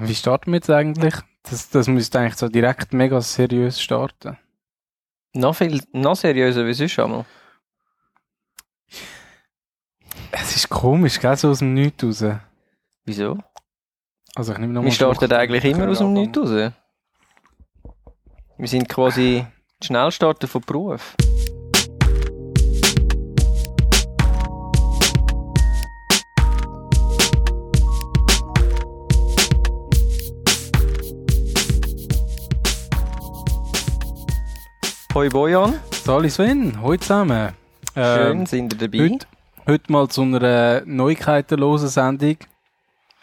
Wie starten wir jetzt eigentlich? Das, das müsste eigentlich so direkt mega seriös starten. Noch viel, noch seriöser wie sonst einmal. Es ist komisch, gell, so aus dem Nichts raus. Wieso? Also ich nehme noch Wir starten eigentlich immer aus dem. Nichts raus. Wir sind quasi die Schnellstarter von Beruf. Hoi Bojan, Sali Sven, hallo zusammen. schön Ähm, sind ihr dabei. heute, heute mal zu einer neuigkeitenlosen Sendung.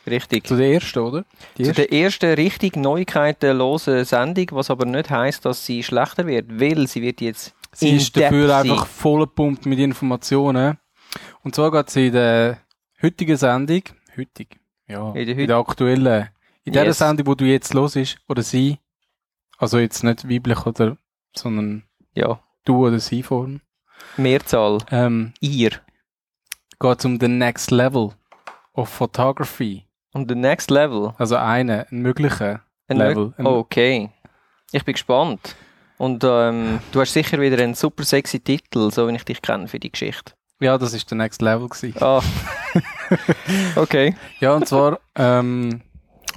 Richtig. Zu der ersten, oder? Die Zu erste? der ersten richtig neuigkeitenlosen Sendung, was aber nicht heisst, dass sie schlechter wird, weil sie wird jetzt Sie ist dafür sein. einfach vollgepumpt mit Informationen. Und zwar geht es in der heutigen Sendung, heutig, ja, In der in der aktuellen, in der Yes. Sendung, wo du jetzt los ist, oder sie, also jetzt nicht weiblich oder, sondern Ja, du oder sie Form, Mehrzahl. ähm, Ihr. geht es um the next level of photography. Und the next level. Also eine, ein möglicher Ein Level. Nö- Okay. Ich bin gespannt. Und ähm, du hast sicher wieder einen super sexy Titel, so wie ich dich kenne für die Geschichte. Ja, das ist der next level gewesen. Ah. okay. Ja, und zwar ähm,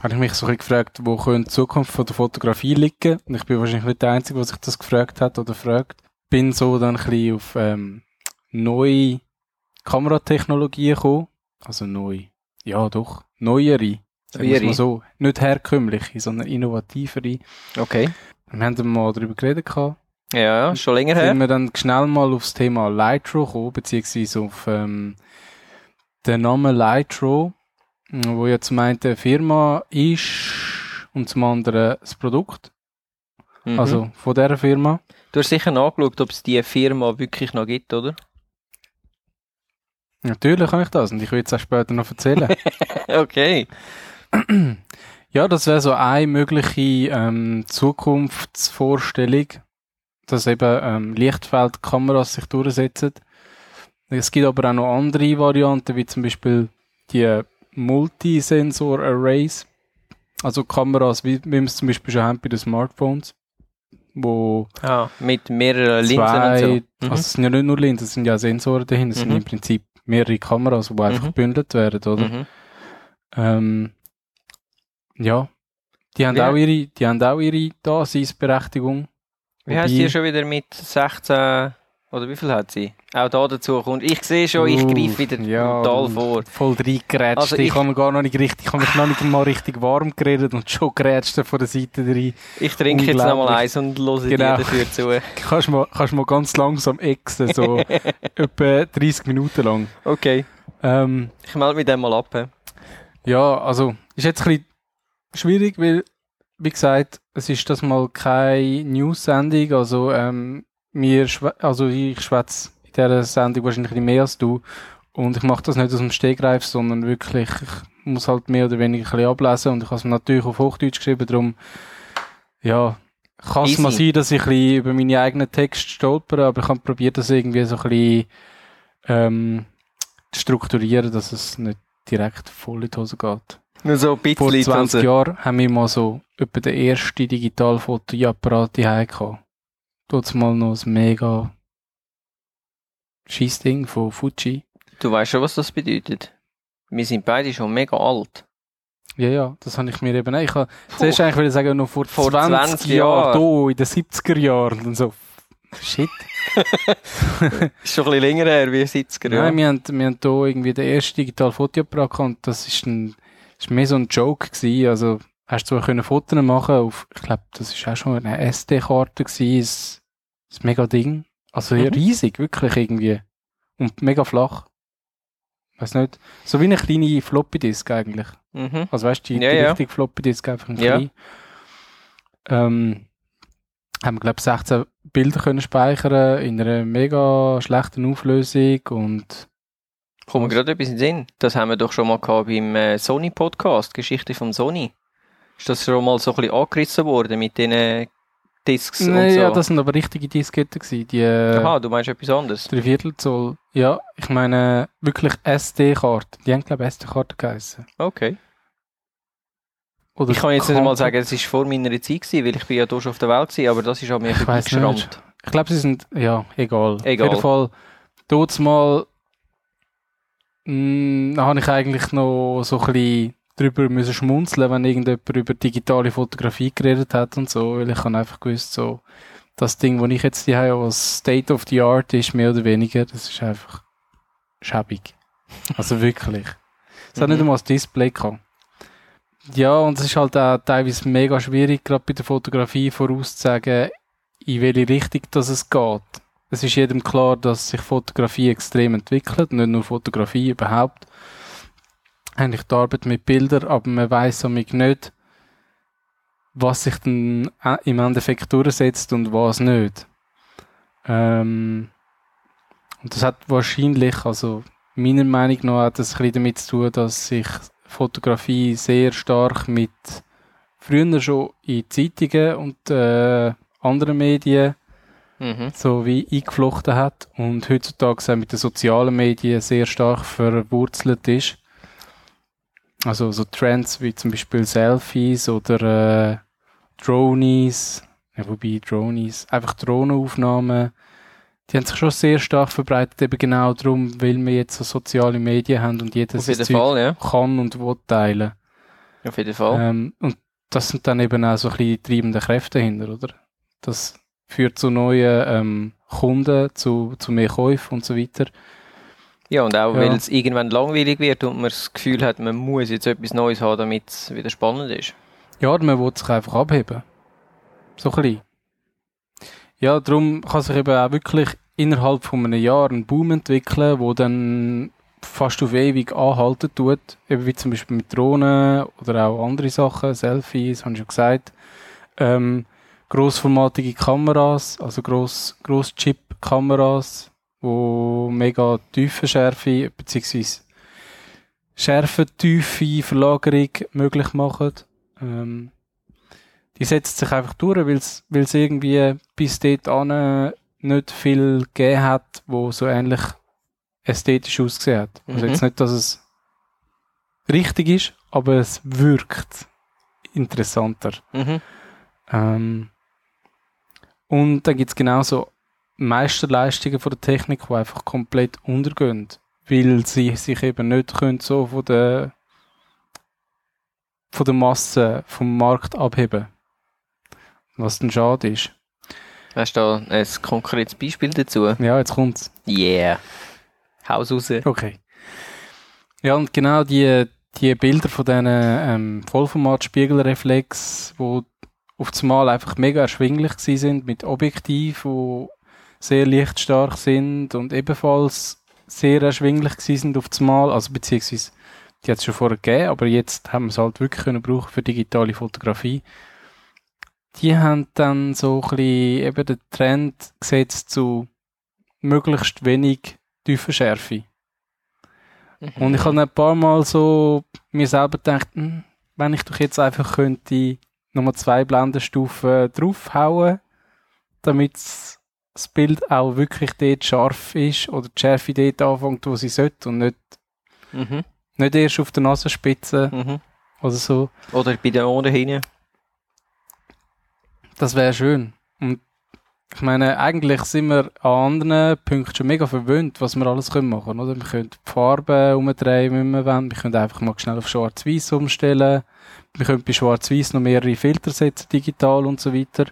habe ich mich so ein bisschen gefragt, wo könnte die Zukunft von der Fotografie liegen? Und ich bin wahrscheinlich nicht der Einzige, der sich das gefragt hat oder fragt. Bin so dann ein bisschen auf ähm, neue Kameratechnologien gekommen. Also neu. Ja, doch. Neuere. Neuere. mal so. Nicht herkömmliche, sondern innovativere. Okay. Wir haben mal darüber geredet gehabt. Ja, schon länger sind her. wir dann schnell mal aufs Thema Lightro gekommen, beziehungsweise auf ähm, den Namen Lightro, wo ja zum einen eine Firma ist und zum anderen das Produkt, Mhm. also von dieser Firma. Du hast sicher nachgeschaut, ob es die Firma wirklich noch gibt, oder? Natürlich kann ich das und ich will es auch später noch erzählen. okay. ja, das wäre so eine mögliche ähm, Zukunftsvorstellung, dass eben ähm, Lichtfeldkameras sich durchsetzen. Es gibt aber auch noch andere Varianten, wie zum Beispiel die Multisensor-Arrays, also Kameras, wie, wie wir es zum Beispiel schon haben bei den Smartphones, wo Ah, mit mehreren Linsen zwei, und so. Mhm. also es sind ja nicht nur Linsen, es sind ja Sensoren dahinter, es sind Mhm. im Prinzip mehrere Kameras, die einfach Mhm. gebündelt werden, oder? Mhm. Ähm, ja, die haben, Ja. auch ihre, die haben auch ihre Daseinsberechtigung. Wie heißt die schon wieder mit 16 oder wie viel hat sie? Auch da dazu kommt. Ich sehe schon, ich greife wieder ja, total vor. Voll reingerätscht. Also ich, ich- habe gar noch nicht richtig, ich habe mich noch nicht mal richtig warm geredet und schon gerätscht von der Seite rein. Ich trinke jetzt Unglaublich. nochmal eins und höre Genau. dir dafür zu. Kannst mal, kannst mal ganz langsam exen, so etwa 30 Minuten lang. Okay, Ähm, ich melde mich dann mal ab. hä? ja, also, ist jetzt ein bisschen schwierig, weil, wie gesagt, es ist das mal keine News-Sendung, also, ähm, mir, schwä- also ich schwätze in dieser Sendung wahrscheinlich ein mehr als du und ich mache das nicht aus dem Stegreif, sondern wirklich, ich muss halt mehr oder weniger ein bisschen ablesen und ich habe es natürlich auf Hochdeutsch geschrieben, darum, ja, kann es mal sein, dass ich ein bisschen über meine eigenen Texte stolpere, aber ich habe probiert, das irgendwie so ein bisschen, ähm, zu strukturieren, dass es nicht direkt voll in die Hose geht. Nur so ein Vor bisschen. 20 Hose. Jahren haben wir mal so etwa den ersten Digitalfotoapparat gehabt. Dort mal noch ein mega Scheissding von Fuji. Du weißt schon, was das bedeutet. Wir sind beide schon mega alt. Ja, ja, das habe ich mir eben. Ich habe zuerst eigentlich wollte sagen, noch vor, Vor 20, 20 Jahren, Jahren. in den 70er Jahren. Und so, shit. Ist schon ein bisschen länger her, wie 70er Nein, Jahre. wir haben, wir haben hier irgendwie den ersten Digitalfotoapparat gehabt und das ist ein, das ist mehr so ein Joke gewesen. Also, hast du zwar können Fotos machen auf, ich glaube, das ist auch schon eine SD-Karte gewesen, ein, ein mega Ding. Also Mhm. riesig, wirklich irgendwie. Und mega flach. Weiß nicht. So wie eine kleine Floppy-Disk eigentlich. Mhm. Also weißt du, die, Ja, die ja. richtige Floppy-Disk einfach ein Ja. klein. Ähm, haben wir, glaube 16 Bilder können speichern in einer mega schlechten Auflösung und Kommt mir gerade etwas in den Sinn. Das haben wir doch schon mal gehabt beim äh, Sony-Podcast, Geschichte von Sony. Ist das schon mal so ein bisschen angerissen worden mit den Discs Nein, so? ja, das sind aber richtige Disketten gewesen, die äh, Aha, du meinst etwas anderes. Dreiviertel Zoll. Ja, ich meine wirklich SD-Karten. Die haben glaube ich SD-Karten geheißen. Okay. Oder Ich kann jetzt nicht mal sagen, es war vor meiner Zeit, gewesen, weil ich bin ja schon auf der Welt war, aber das ist an mir vorbeigeschrammt. Ich glaube, sie sind, ja, egal. Egal. Auf jeden Fall, dort mal, mh, da habe ich eigentlich noch so ein bisschen drüber müssen schmunzeln, wenn irgendjemand über digitale Fotografie geredet hat und so, weil ich habe einfach gewusst, so, das Ding, das ich jetzt hier habe, was State of the Art ist, mehr oder weniger, das ist einfach schäbig. Also wirklich. Es hat Mhm. nicht einmal das Display gehabt. Ja, und es ist halt auch teilweise mega schwierig, gerade bei der Fotografie vorauszusagen, in welche Richtung das es geht. Es ist jedem klar, dass sich Fotografie extrem entwickelt, nicht nur Fotografie überhaupt. Eigentlich die Arbeit mit Bildern, aber man weiß somit nicht, was sich dann äh, im Endeffekt durchsetzt und was nicht. Ähm, und das hat wahrscheinlich, also meiner Meinung nach, hat das ein bisschen damit zu tun, dass sich Fotografie sehr stark mit früher schon in Zeitungen und äh, anderen Medien Mhm. so wie eingeflochten hat und heutzutage auch mit den sozialen Medien sehr stark verwurzelt ist. Also so Trends wie zum Beispiel Selfies oder äh, Dronies, ja, wobei Dronies, einfach Drohnenaufnahmen, die haben sich schon sehr stark verbreitet, eben genau darum, weil wir jetzt so soziale Medien haben und jeder sein Fall, ja. kann und will teilen. Auf jeden Fall. Ähm, und das sind dann eben auch so ein bisschen die treibenden Kräfte dahinter, oder? Das führt zu neuen ähm, Kunden, zu, zu mehr Käufen und so weiter. Ja, und auch, Ja. weil es irgendwann langweilig wird und man das Gefühl hat, man muss jetzt etwas Neues haben, damit es wieder spannend ist. Ja, man will sich einfach abheben. So ein bisschen. Ja, darum kann sich eben auch wirklich innerhalb von einem Jahr ein Boom entwickeln, wo dann fast auf ewig anhalten tut. Eben wie zum Beispiel mit Drohnen oder auch andere Sachen, Selfies, habe ich schon gesagt. Ähm, grossformatige Kameras, also gross, Gross-Chip-Kameras, wo mega tiefe Schärfe, beziehungsweise Schärfentiefe Verlagerung möglich machen. Ähm, die setzt sich einfach durch, weil es irgendwie bis dort an nicht viel gegeben hat, wo so ähnlich ästhetisch ausgesehen hat. Also Mhm. jetzt nicht, dass es richtig ist, aber es wirkt interessanter. Mhm. Ähm, und dann gibt's genauso Meisterleistungen von der Technik, die einfach komplett untergehen, weil sie sich eben nicht können so von der von der Masse vom Markt abheben. Was dann schade ist. Hast du da ein konkretes Beispiel dazu? Ja, jetzt kommt's. Yeah. Haus raus. Okay. Ja, und genau die, die Bilder von diesen ähm, Vollformat-Spiegelreflex, wo auf das Mal einfach mega erschwinglich sind mit Objektiv, wo sehr lichtstark sind und ebenfalls sehr erschwinglich gewesen sind auf das Mal, also beziehungsweise die hat es schon vorher gegeben, aber jetzt haben wir es halt wirklich können brauchen für digitale Fotografie. Die haben dann so ein bisschen eben den Trend gesetzt zu möglichst wenig Tiefenschärfe. Mhm. Und ich habe ein paar Mal so mir selber gedacht, hm, wenn ich doch jetzt einfach könnte nochmal zwei Blendenstufen draufhauen, damit das Bild auch wirklich dort scharf ist oder die Schärfe dort anfängt, wo sie sollte und nicht, Mhm. nicht erst auf der Nasenspitze Mhm. oder so. Oder bei den Ohren hinten. Das wäre schön. Und ich meine, eigentlich sind wir an anderen Punkten schon mega verwöhnt, was wir alles können machen oder? Wir können die Farben umdrehen, wie wir wollen. Wir können einfach mal schnell auf Schwarz-Weiß umstellen. Wir können bei Schwarz-Weiß noch mehrere Filter setzen, digital und so weiter.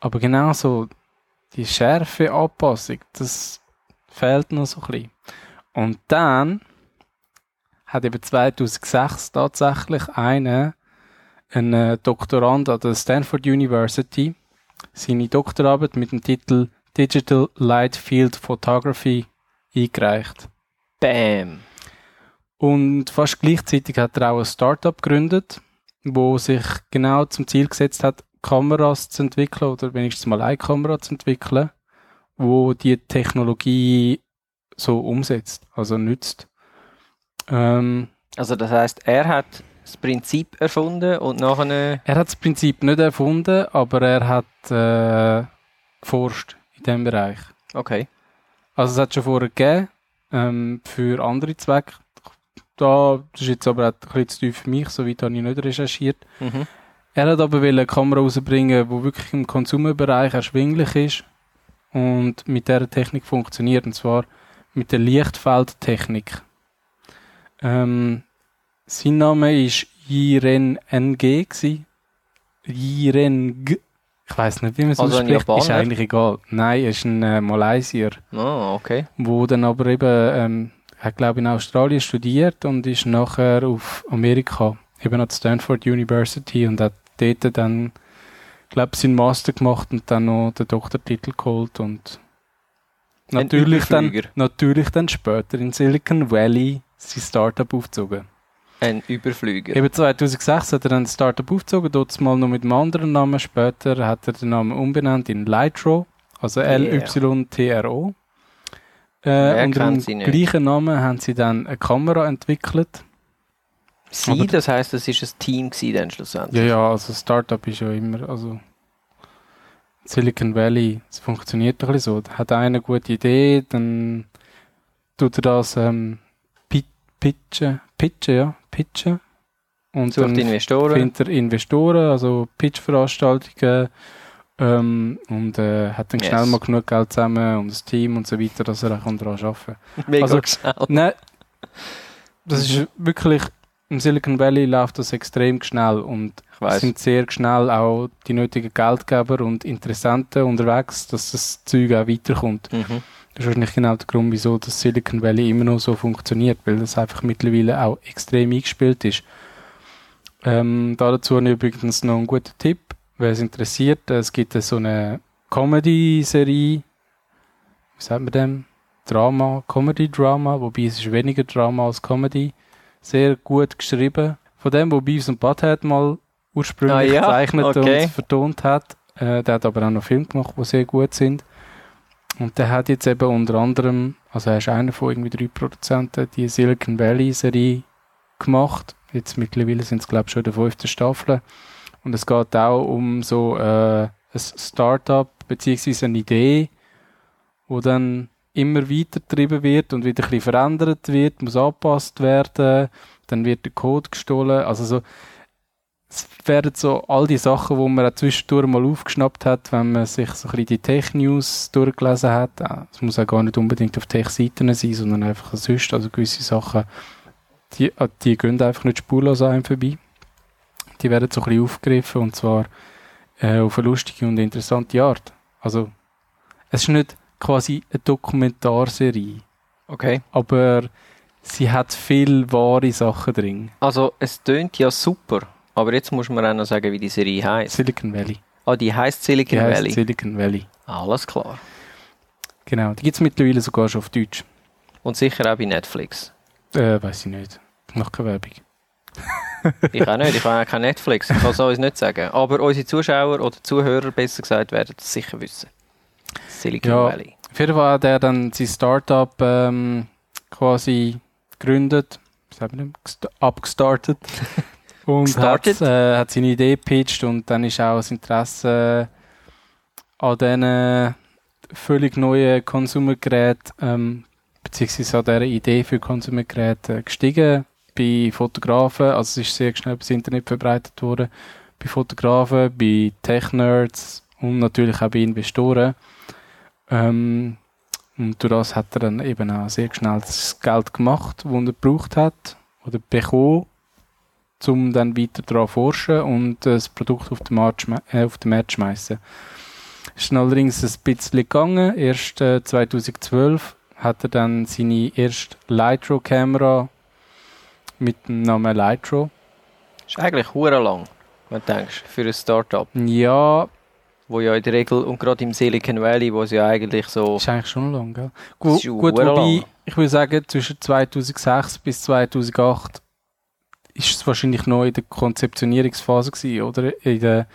Aber genauso die Schärfe Anpassung, das fehlt noch so ein bisschen. Und dann hat eben 2006 tatsächlich einer, ein äh, Doktorand an der Stanford University, seine Doktorarbeit mit dem Titel Digital Light Field Photography eingereicht. Bam. Und fast gleichzeitig hat er auch ein Startup gegründet, wo sich genau zum Ziel gesetzt hat, Kameras zu entwickeln oder wenigstens mal eine Kamera zu entwickeln, wo die Technologie so umsetzt, also nützt. Ähm, Also das heißt, er hat das Prinzip erfunden und nachher... er hat das Prinzip nicht erfunden, aber er hat äh, geforscht in diesem Bereich. Okay. Also es hat schon vorher gegeben, ähm, für andere Zwecke. da, das ist jetzt aber auch ein bisschen zu tief für mich, so weit habe ich nicht recherchiert. Mhm. Er hat aber eine Kamera rausbringen, die wirklich im Konsumerbereich erschwinglich ist und mit dieser Technik funktioniert, und zwar mit der Lichtfeldtechnik. Ähm, sein Name ist Yiren NG gsi. Yiren G. Ich weiß nicht, wie man es Also ausspricht. Ist eigentlich egal. Nein, er ist ein äh, Malaysier, Ah, okay. wo dann aber eben, ähm, hat glaube in Australien studiert und ist nachher auf Amerika, eben an der Stanford University und hat dort dann, glaube seinen Master gemacht und dann noch den Doktortitel geholt und natürlich dann, natürlich dann später in Silicon Valley sein Startup aufgezogen. Ein Überflüger. Eben 2006 hat er dann ein Startup aufgezogen, dort mal noch mit einem anderen Namen. Später hat er den Namen umbenannt in Lytro, also Yeah. L-Y-T-R-O. Äh, Wer unter dem gleichen Namen haben sie dann eine Kamera entwickelt. Sie, aber- das heisst, es ist ein Team gewesen dann schlussendlich. Ja, ja, also Startup ist ja immer, also Silicon Valley, es funktioniert doch ein bisschen so. Da Hat einer eine gute Idee, dann tut er das ähm, pi- pitchen, pitchen, ja, pitchen. Und Sucht dann Investoren. findet er Investoren, also Pitch-Veranstaltungen ähm, und äh, hat dann Yes. schnell mal genug Geld zusammen und das Team und so weiter, dass er auch daran arbeiten kann. Mega also- schnell. Nein, das ist wirklich, im Silicon Valley läuft das extrem schnell und es sind sehr schnell auch die nötigen Geldgeber und Interessenten unterwegs, dass das Zeug auch weiterkommt. Mhm. Das ist wahrscheinlich genau der Grund, wieso das Silicon Valley immer noch so funktioniert, weil das einfach mittlerweile auch extrem eingespielt ist. Ähm, da dazu habe ich übrigens noch einen guten Tipp, wer es interessiert. Es gibt so eine Comedy-Serie, wie sagt man dem? Drama, Comedy-Drama, wobei es ist weniger Drama als Comedy. Sehr gut geschrieben. Von dem, wo Beavis und Butthead mal ursprünglich Ah ja, gezeichnet okay. und vertont hat. Äh, der hat aber auch noch Filme gemacht, die sehr gut sind. Und der hat jetzt eben unter anderem, also er ist einer von irgendwie drei Produzenten, die Silicon Valley Serie gemacht. Jetzt mittlerweile sind es glaube ich schon der fünften Staffel. Und es geht auch um so äh, ein Startup beziehungsweise eine Idee, wo dann immer weiter getrieben wird und wieder ein bisschen verändert wird, muss angepasst werden, dann wird der Code gestohlen. Also so, es werden so all die Sachen, wo man auch zwischendurch mal aufgeschnappt hat, wenn man sich so ein bisschen die Tech-News durchgelesen hat. Äh, Es muss auch gar nicht unbedingt auf Tech-Seiten sein, sondern einfach sonst. Also gewisse Sachen, die, äh, die gehen einfach nicht spurlos an einem vorbei. Die werden so ein bisschen aufgegriffen und zwar äh, auf eine lustige und interessante Art. Also, es ist nicht quasi eine Dokumentarserie, Okay. aber sie hat viel wahre Sachen drin. Also, es tönt ja super. Aber jetzt muss man auch noch sagen, wie die Serie heisst. Silicon Valley. Ah, die heisst Silicon Die heisst Valley. Silicon Valley. Alles klar. Genau, die gibt es mittlerweile sogar schon auf Deutsch. Und sicher auch bei Netflix. Äh, weiß ich nicht. Ich mache keine Werbung. Ich auch nicht, ich habe auch kein Netflix. Ich kann es uns nicht sagen. Aber unsere Zuschauer oder Zuhörer, besser gesagt, werden es sicher wissen. Silicon Ja. Valley. Auf jeden Fall hat er dann sein Startup ähm, quasi gegründet, abgestartet und hat, äh, hat seine Idee gepitcht und dann ist auch das Interesse an diesen völlig neuen Konsumergeräten ähm, beziehungsweise an dieser Idee für Konsumergeräte gestiegen bei Fotografen, also es ist sehr schnell übers Internet verbreitet worden, bei Fotografen, bei Tech-Nerds und natürlich auch bei Investoren. Ähm, und durch das hat er dann eben auch sehr schnell das Geld gemacht, das er gebraucht hat oder bekommen, um dann weiter daran zu forschen und das Produkt auf den Markt, äh, auf den Markt zu schmeißen. Es ist dann allerdings ein bisschen gegangen. Erst äh, 2012 hat er dann seine erste Lytro-Kamera mit dem Namen Lytro. Ist eigentlich hure lang, wenn du denkst, für ein Startup. Ja, Wo ja in der Regel, und gerade im Silicon Valley, wo es ja eigentlich so. ist eigentlich schon lang, gell? Gu ist gut, wobei, lang. ich würde sagen, zwischen 2006 bis 2008 ist es wahrscheinlich noch in der Konzeptionierungsphase gewesen, oder? In der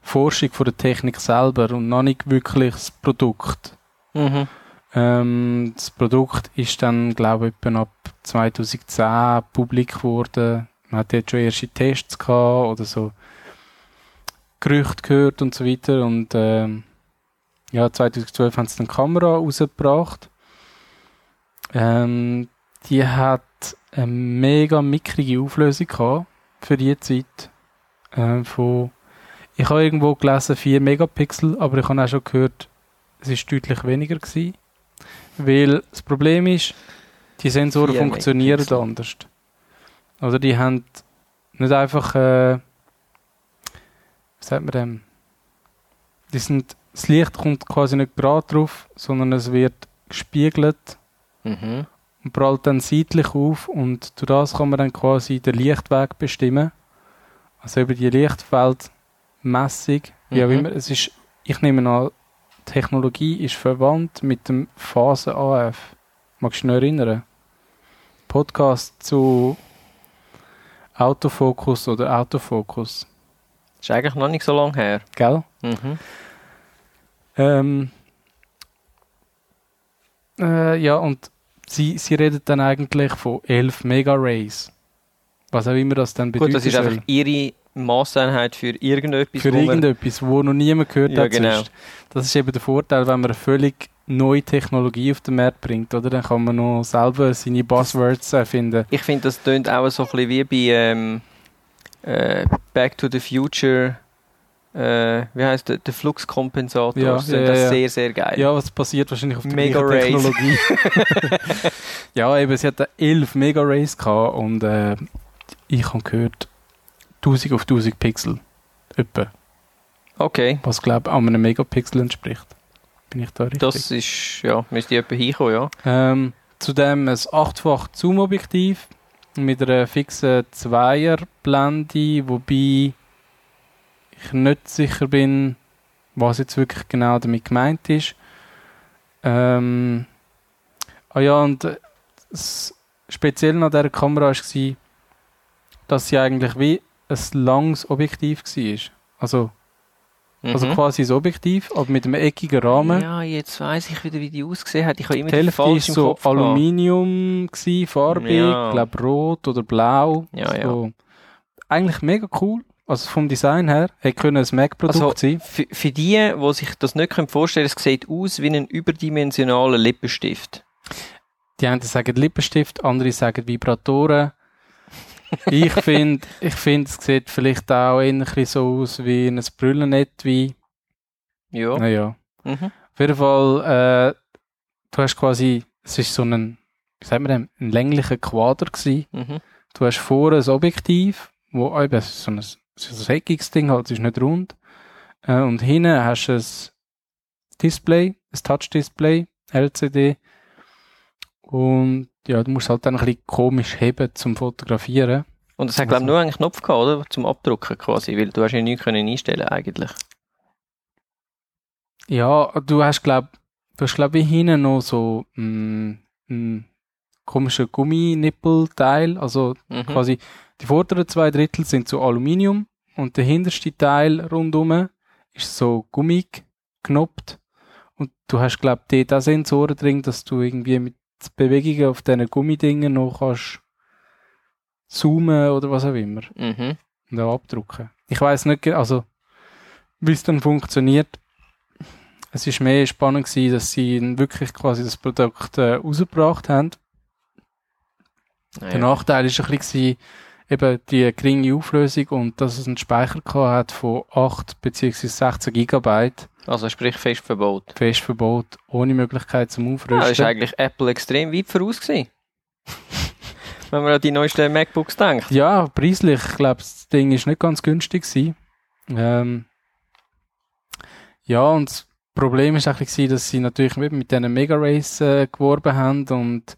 Forschung von der Technik selber und noch nicht wirklich das Produkt. Mhm. Ähm, das Produkt ist dann, glaube ich, ab 2010 publik geworden. Man hat jetzt schon erste Tests gehabt oder so Gerüchte gehört und so weiter. Und ähm, ja, 2012 haben sie dann die Kamera rausgebracht. Ähm, die hat eine mega mickrige Auflösung gehabt für die Zeit. Äh, von, ich habe irgendwo gelesen 4 Megapixel, aber ich habe auch schon gehört, es ist deutlich weniger gewesen. Weil das Problem ist, die Sensoren 4 funktionieren Megapixel. anders. Oder die haben nicht einfach, äh, wie sagt man dem? Die sind, das Licht kommt quasi nicht gerade drauf, sondern es wird gespiegelt Mhm. und prallt dann seitlich auf und durch das kann man dann quasi den Lichtweg bestimmen. Also über die Lichtfeldmessung, wie auch Mhm. immer. Es ist, ich nehme an, Technologie ist verwandt mit dem Phasen-AF. Magst du dich noch erinnern? Podcast zu Autofokus oder Autofokus, Ist eigentlich noch nicht so lange her. gell? Mhm. Ähm, äh, ja, und sie, sie redet dann eigentlich von 11 Megarays. Was auch immer das dann bedeutet. Gut, das ist einfach ihre Masseinheit für irgendetwas, für irgendetwas, wo noch niemand gehört Ja, hat. genau. sonst. Das ist eben der Vorteil, wenn man eine völlig neue Technologie auf den Markt bringt, oder? Dann kann man noch selber seine Buzzwords erfinden. Ich finde, das tönt auch so ein bisschen wie bei ähm, äh, Back to the Future. Äh, wie heißt der? Der Fluxkompensator. Ja, das ja, das ja. sehr, sehr geil. Ja, was passiert wahrscheinlich auf der Mega Rays. Technologie. ja, eben, sie hatte 11 Megarays gehabt und äh, ich habe gehört 1000 auf 1000 Pixel. Etwa. Okay, Was, glaube ich, an einem Megapixel entspricht. Bin ich da richtig? das ist, ja, müsste jemand hinkommen, ja. Ähm, zudem ein 8-fach Zoom-Objektiv mit einer fixen Zweierblende, wobei ich nicht sicher bin, was jetzt wirklich genau damit gemeint ist. Ähm, ah ja, und äh, das Spezielle an dieser Kamera war, dass sie eigentlich wie ein langes Objektiv war. Also, also Mhm. quasi ein Objektiv, aber mit einem eckigen Rahmen. Ja, jetzt weiss ich wieder, wie die ausgesehen hat. Ich habe immer Die Hälfte war falsch im so. Aluminium, gewesen, farbig, Ja. glaube rot oder blau. Ja, so. Eigentlich mega cool. Also vom Design her, hätte können ein Mac-Produkt Also, sein. für, für die, die sich das nicht vorstellen können, es sieht aus wie ein überdimensionaler Lippenstift. Die einen sagen Lippenstift, andere sagen Vibratoren. Ich finde, ich finde, es sieht vielleicht auch bisschen so aus wie ein Brüllenetui. Ja. Naja. Mhm. Auf jeden Fall, äh, du hast quasi, es ist so ein, wie sagt man dem, ein länglicher Quader gewesen. Mhm. Du hast vorne ein Objektiv, wo eben so ein, so ein eckiges Ding halt, es ist nicht rund. Äh, und hinten hast du ein Display, ein Touch-Display, LCD. Und ja, du musst halt dann ein bisschen komisch heben zum Fotografieren. Und es hat, glaube ich, Also- nur einen Knopf gehabt, oder? Zum Abdrucken quasi, weil du hast ja nichts können einstellen eigentlich. Ja, du hast glaub, du hast glaub wie hinten noch so mm, ein komischer Gumminippelteil, also Mhm. quasi die vorderen zwei Drittel sind so Aluminium und der hinterste Teil rundum ist so gummig geknoppt und du hast glaub dort auch Sensoren drin, dass du irgendwie mit Bewegungen auf diesen Gummidingen noch kannst zoomen oder was auch immer Mhm. und auch abdrucken. Ich weiß nicht, also wie es dann funktioniert. Es ist mehr spannend gewesen, dass sie wirklich quasi das Produkt äh, rausgebracht haben. Ja, Der Nachteil ist ein bisschen eben die geringe Auflösung und dass es einen Speicher hat von 8 bzw. 16 Gigabyte, Also sprich fest verbaut. Festverbot, ohne Möglichkeit zum Ja, das Aufrüsten. ist eigentlich Apple extrem weit voraus gewesen. Wenn man an die neuesten MacBooks denkt. Ja, preislich, ich glaube, das Ding ist nicht ganz günstig gewesen. Ähm, ja, und das Problem ist eigentlich gewesen, dass sie natürlich mit, mit diesen Mega Race äh, geworben haben und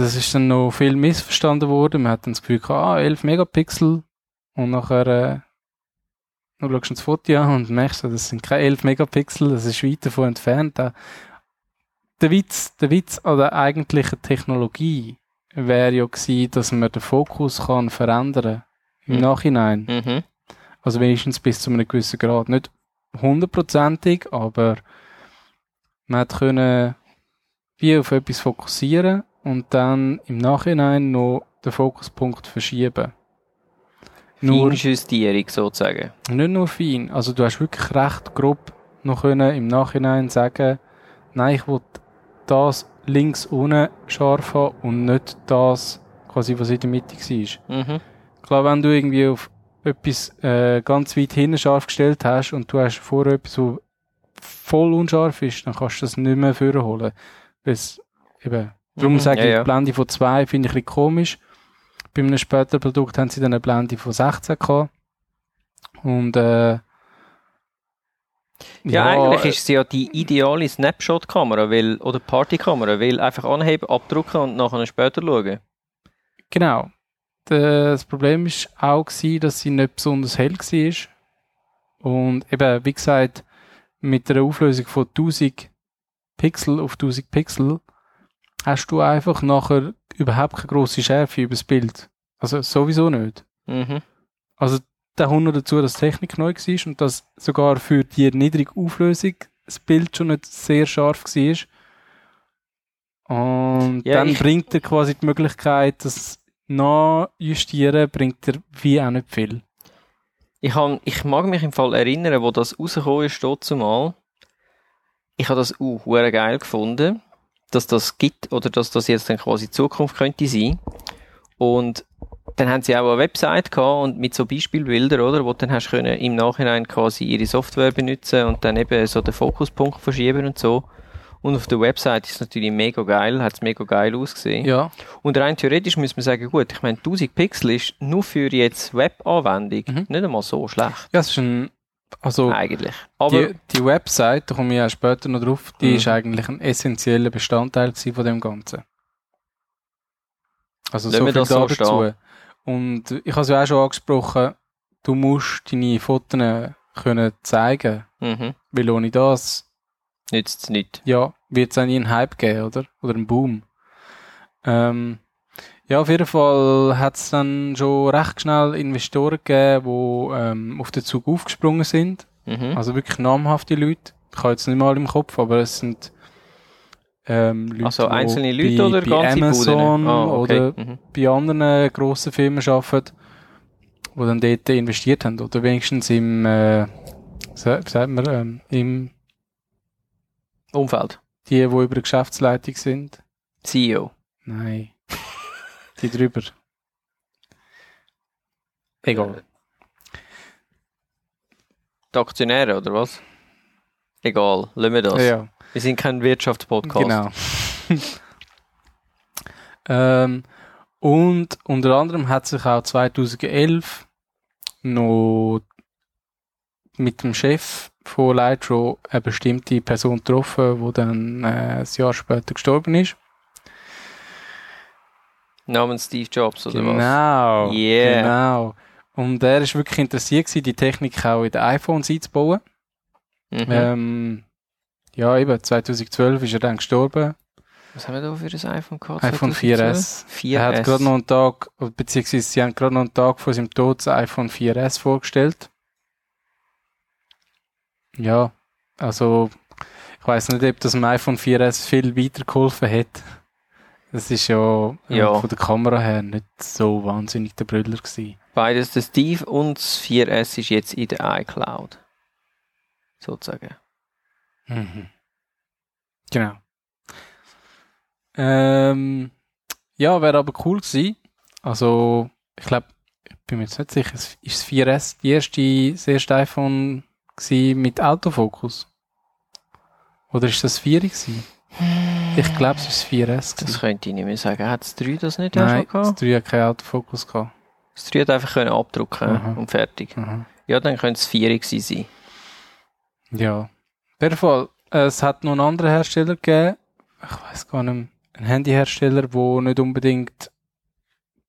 das ist dann noch viel missverstanden worden. Man hat dann das Gefühl gehabt, ah, 11 Megapixel und nachher äh, dann schaust du das Foto an und merkst, das sind keine 11 Megapixel, das ist weit davon entfernt. Der Witz, der Witz an der eigentlichen Technologie wäre ja gewesen, dass man den Fokus kann verändern im Mhm. Nachhinein. Mhm. Also wenigstens bis zu einem gewissen Grad. Nicht hundertprozentig, aber man hat können wie auf etwas fokussieren und dann im Nachhinein noch den Fokuspunkt verschieben. Feinjustierung sozusagen. nicht nur fein. Also du hast wirklich recht grob noch können im Nachhinein sagen, nein, ich will das links unten scharf haben und nicht das quasi was in der Mitte war. Mhm. Klar, wenn du irgendwie auf etwas äh, ganz weit hinten scharf gestellt hast und du hast vorher etwas, wo voll unscharf ist, dann kannst du das nicht mehr vorholen. Weil's eben, darum Mhm, sage ja, ich, ja. die Blende von 2 finde ich ein bisschen komisch. Bei einem späteren Produkt haben sie dann eine Blende von 16 gehabt. Und äh, Ja, eigentlich ist sie ja die ideale Snapshot-Kamera, weil, oder Partykamera, weil einfach anheben, abdrucken und nachher später schauen. Genau. Das Problem ist auch gewesen, dass sie nicht besonders hell war. Und eben, wie gesagt, mit einer Auflösung von 1000 Pixel auf 1000 Pixel hast du einfach nachher überhaupt keine grosse Schärfe über das Bild. Also sowieso nicht. Mhm. Also da kommt noch dazu, dass die Technik neu war und dass sogar für die niedrige Auflösung das Bild schon nicht sehr scharf war. Und Ja, dann bringt er quasi die Möglichkeit, das nachjustieren, bringt er wie auch nicht viel. Ich, hab, ich mag mich im Fall erinnern, wo das rausgekommen ist, dort zumal. Ich habe das auch geil gefunden, dass das gibt oder dass das jetzt dann quasi Zukunft könnte sein. Und dann haben sie auch eine Website gehabt und mit so Beispielbildern, oder, wo du dann hast können im Nachhinein quasi ihre Software benutzen und dann eben so den Fokuspunkt verschieben und so. Und auf der Website ist es natürlich mega geil, hat es mega geil ausgesehen. Ja, Und rein theoretisch muss man sagen, gut, ich meine, 1000 Pixel ist nur für jetzt Web-Anwendung Mhm. nicht einmal so schlecht. ja, es ist ein, also Eigentlich. Aber, die, die Website, da komme ich ja später noch drauf, die Mhm. ist eigentlich ein essentieller Bestandteil von dem Ganzen. Also Lassen so viel das da so dazu. stehen. Und ich habe es ja auch schon angesprochen, du musst deine Fotos können zeigen, mhm. weil ohne das, nützt es nicht. ja, wird es auch nie einen Hype geben, oder? Oder einen Boom. Ähm, ja, auf jeden Fall hat es dann schon recht schnell Investoren gegeben, die ähm, auf den Zug aufgesprungen sind. Mhm. Also wirklich namhafte Leute. Ich habe jetzt nicht mal im Kopf, aber es sind ähm, Leute, also die einzelne Leute bei, oder bei ganze Amazon Buden? Ah, okay. oder Mhm. bei anderen grossen Firmen arbeiten, die dann dort investiert haben. Oder wenigstens im, äh, sagt man, ähm, im, Umfeld. die, die über Geschäftsleitung sind. CEO. Nein. Die drüber. Egal. Die Aktionäre, oder was? Egal, lassen wir das. Ja. Wir sind kein Wirtschaftspodcast. Genau. ähm, und unter anderem hat sich auch 2011 noch mit dem Chef von Lightro eine bestimmte Person getroffen, die dann äh, ein Jahr später gestorben ist. Namens Steve Jobs, oder was? genau. Yeah. Genau. Und er ist wirklich interessiert gewesen, die Technik auch in den iPhones einzubauen. Mhm. Ähm, ja, eben, 2012 ist er dann gestorben. Was haben wir da für ein iPhone gehabt? iPhone 4S. 4S. Er hat gerade noch einen Tag, beziehungsweise sie haben gerade noch einen Tag vor seinem Tod das iPhone 4S vorgestellt. Ja, also ich weiß nicht, ob das dem iPhone 4S viel weitergeholfen hat. Das ist ja, äh, Ja. von der Kamera her nicht so wahnsinnig der Brüller gewesen. Beides, der Steve und das 4S ist jetzt in der iCloud. Sozusagen. Mhm. Genau. Ähm, ja, wäre aber cool gewesen. Also, ich glaube, ich bin mir jetzt nicht sicher, es ist das 4S die erste, das erste iPhone gewesen mit Autofokus? Oder ist das 4 gewesen? Ich glaube, es ist das 4S Das könnte ich nicht mehr sagen. Hat das 3 das nicht auch Nein, schon das gehabt? 3 hat keinen Autofokus gehabt. Das 3 hat einfach können abdrucken Aha. und fertig. Mhm. Ja, dann könnte es 4 gewesen sein. Ja. Auf jeden Fall, es hat noch einen anderen Hersteller gegeben, ich weiß gar nicht mehr, ein Handyhersteller, der nicht unbedingt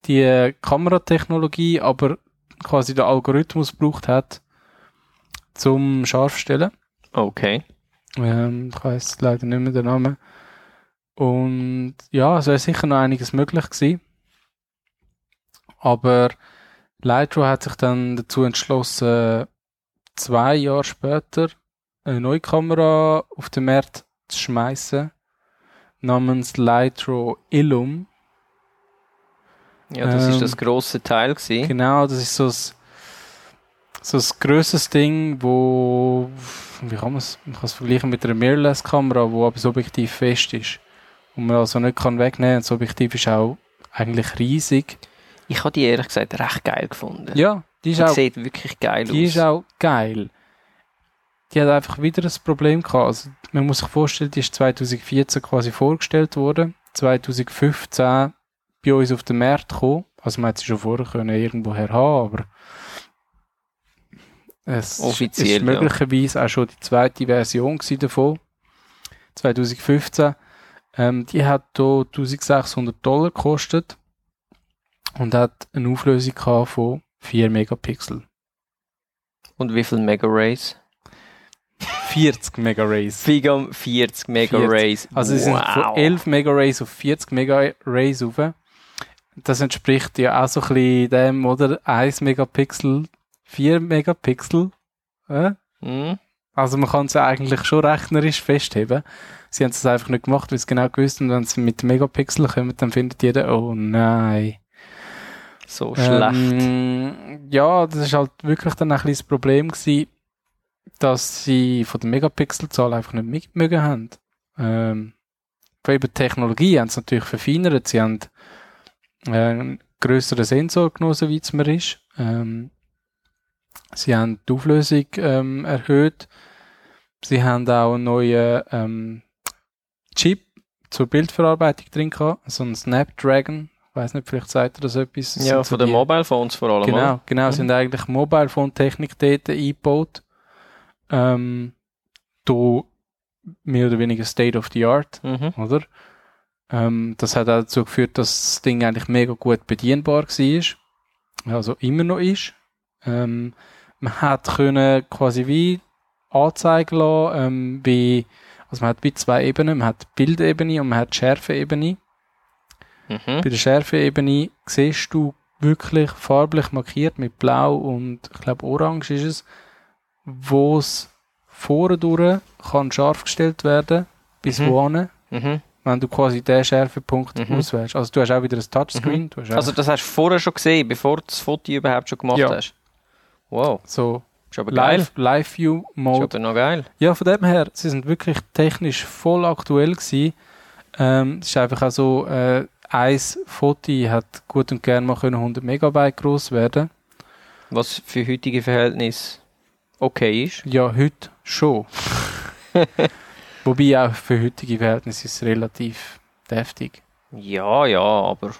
die Kameratechnologie, aber quasi den Algorithmus gebraucht hat, zum Scharfstellen. Okay. Ähm, ich weiß leider nicht mehr den Namen. Und ja, es wäre sicher noch einiges möglich gewesen. Aber Lightro hat sich dann dazu entschlossen, zwei Jahre später eine neue Kamera auf den Markt zu schmeißen, namens Lightro Illum. Ja, das ist Ähm, das grosse Teil gewesen. Genau, das ist so ein, so ein grosses Ding, wo, wie kann man es, man kann es vergleichen mit einer Mirrorless-Kamera, wo aber das Objektiv fest ist. Und man also nicht kann wegnehmen. Das Objektiv ist auch eigentlich riesig. Ich habe die ehrlich gesagt recht geil gefunden. Ja, die ist die auch sieht wirklich geil Die aus. ist auch geil. Die hat einfach wieder ein Problem gehabt. Also, man muss sich vorstellen, die ist 2014 quasi vorgestellt worden. 2015 bei uns auf den Markt gekommen. Also man hätte sie schon vorher können irgendwoher haben, aber es Offiziell, ist möglicherweise auch schon die zweite Version davon. 2015. Ähm, die hat hier 1600 Dollar gekostet und hat eine Auflösung gehabt von 4 Megapixel. Und wie viel Mega Rays? 40 Megarays. Figam 40 Mega 40. Rays. Also sie sind von 11 Megarays auf 40 Megarays rauf. Das entspricht ja auch so ein bisschen dem, oder? 1 Megapixel, 4 Megapixel. Äh? Hm? Also man kann es ja eigentlich schon rechnerisch festheben. Sie haben es einfach nicht gemacht, weil sie genau gewusst haben, wenn sie mit Megapixel kommen, dann findet jeder, oh nein. So schlecht. Ähm, ja, das ist halt wirklich dann ein das Problem gewesen, dass sie von der Megapixelzahl einfach nicht mitmögen haben. Ähm, von eben Technologie haben sie natürlich verfeinert. Sie haben äh, einen grösseren Sensor genommen, so wie es mir ist. Ähm, sie haben die Auflösung ähm, erhöht. Sie haben auch einen neuen ähm, Chip zur Bildverarbeitung drin gehabt, so ein Snapdragon. Ich weiß nicht, vielleicht sagt ihr das etwas. Das ja, sind so von den Mobile Phones vor allem. Genau, genau. Mhm. sind eigentlich Mobile Phone Technik dort eingebaut. Ähm, da mehr oder weniger State of the Art, Mhm. oder? Ähm, das hat auch dazu geführt, dass das Ding eigentlich mega gut bedienbar war. Also immer noch ist. Ähm, man hat können quasi wie anzeigen lassen, ähm, wie, also man hat wie zwei Ebenen. Man hat Bildebene und man hat Schärfeebene. Mhm. Bei der Schärfeebene siehst du wirklich farblich markiert mit Blau und ich glaube Orange ist es, wo es vorne durch kann scharf gestellt werden bis Mhm. wohin, Mhm. wenn du quasi den Schärfepunkt Mhm. auswählst. Also du hast auch wieder ein Touchscreen, auch Also das hast du vorher schon gesehen, bevor du das Foto überhaupt schon gemacht Ja. hast. Wow, so ist aber geil. Live, Live View Ist Mode. aber noch geil. Ja, von dem her, sie sind wirklich technisch voll aktuell gewesen. Ähm, es ist einfach auch so, äh, ein Foto hat gut und gern mal können 100 Megabyte groß werden. Was für heutige Verhältnisse okay ist. Ja, heute schon. Wobei auch für heutige Verhältnisse ist es relativ deftig. Ja, ja, aber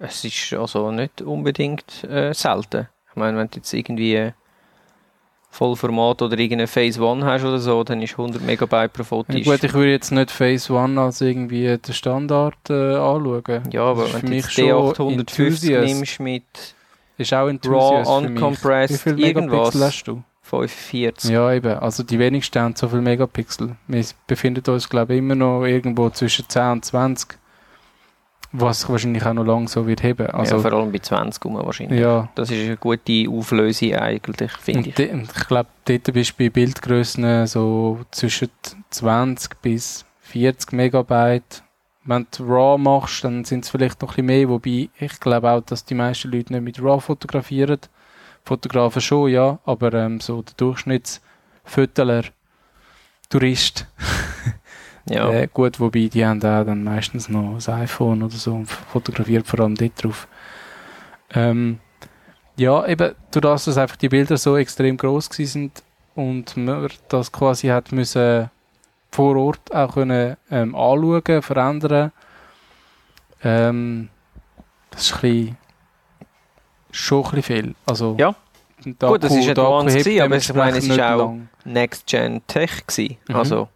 es ist also nicht unbedingt äh, selten. Ich meine, wenn du jetzt irgendwie Vollformat oder irgendeine Phase One hast oder so, dann ist 100 Megabyte pro Foto. Ja, gut, ich würde jetzt nicht Phase One als irgendwie den Standard äh, anschauen. ja, aber das wenn du jetzt schon D850 Enthusiast. nimmst mit Ist auch Raw Enthusiast für mich. uncompressed Wie viel irgendwas. Megapixel hast du? 45. Ja, eben. Also die wenigsten haben so viel Megapixel. Wir befinden uns, glaube ich, immer noch irgendwo zwischen 10 und 20. Was wahrscheinlich auch noch lange so wird heben. ja, Also, vor allem bei 20 rum wahrscheinlich. ja. Das ist eine gute Auflösung eigentlich, finde ich. und ich glaube, dort bist du bei Bildgrössen so zwischen 20 bis 40 Megabyte. Wenn du RAW machst, dann sind es vielleicht noch ein bisschen mehr, wobei ich glaube auch, dass die meisten Leute nicht mit RAW fotografieren. Fotografen schon, ja, aber ähm, so der Durchschnittsfotoler, Tourist, Ja. äh, gut, wobei die haben auch dann meistens noch das iPhone oder so und fotografiert vor allem dort drauf. Ähm, ja, eben, durch das, dass einfach die Bilder so extrem groß gewesen sind und man das quasi hat müssen vor Ort auch können ähm, anschauen, verändern. Ähm, das ist ein bisschen, schon ein bisschen viel. Also, Ja. Gut, das ist advanced gewesen, aber ich meine, es dementsprechend auch-. Next-Gen-Tech gewesen. Mhm. Also,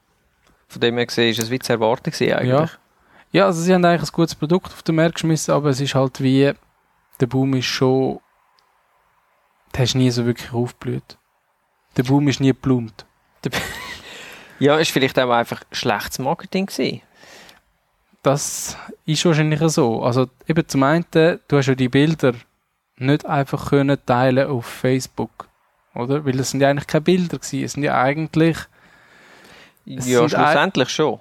von dem her gesehen, ist es wie zu erwarten gewesen eigentlich. Ja. Ja, also sie haben eigentlich ein gutes Produkt auf den Markt geschmissen, aber es ist halt wie, der Boom ist schon, der ist nie so wirklich aufgeblüht. Der Boom ist nie geblumt. Ja, ist vielleicht auch einfach schlechtes Marketing gewesen. Das ist wahrscheinlich so. Also eben zum einen, du hast ja die Bilder nicht einfach können teilen auf Facebook, oder? Weil es sind ja eigentlich keine Bilder gewesen, es sind ja eigentlich Es ja, schlussendlich schon.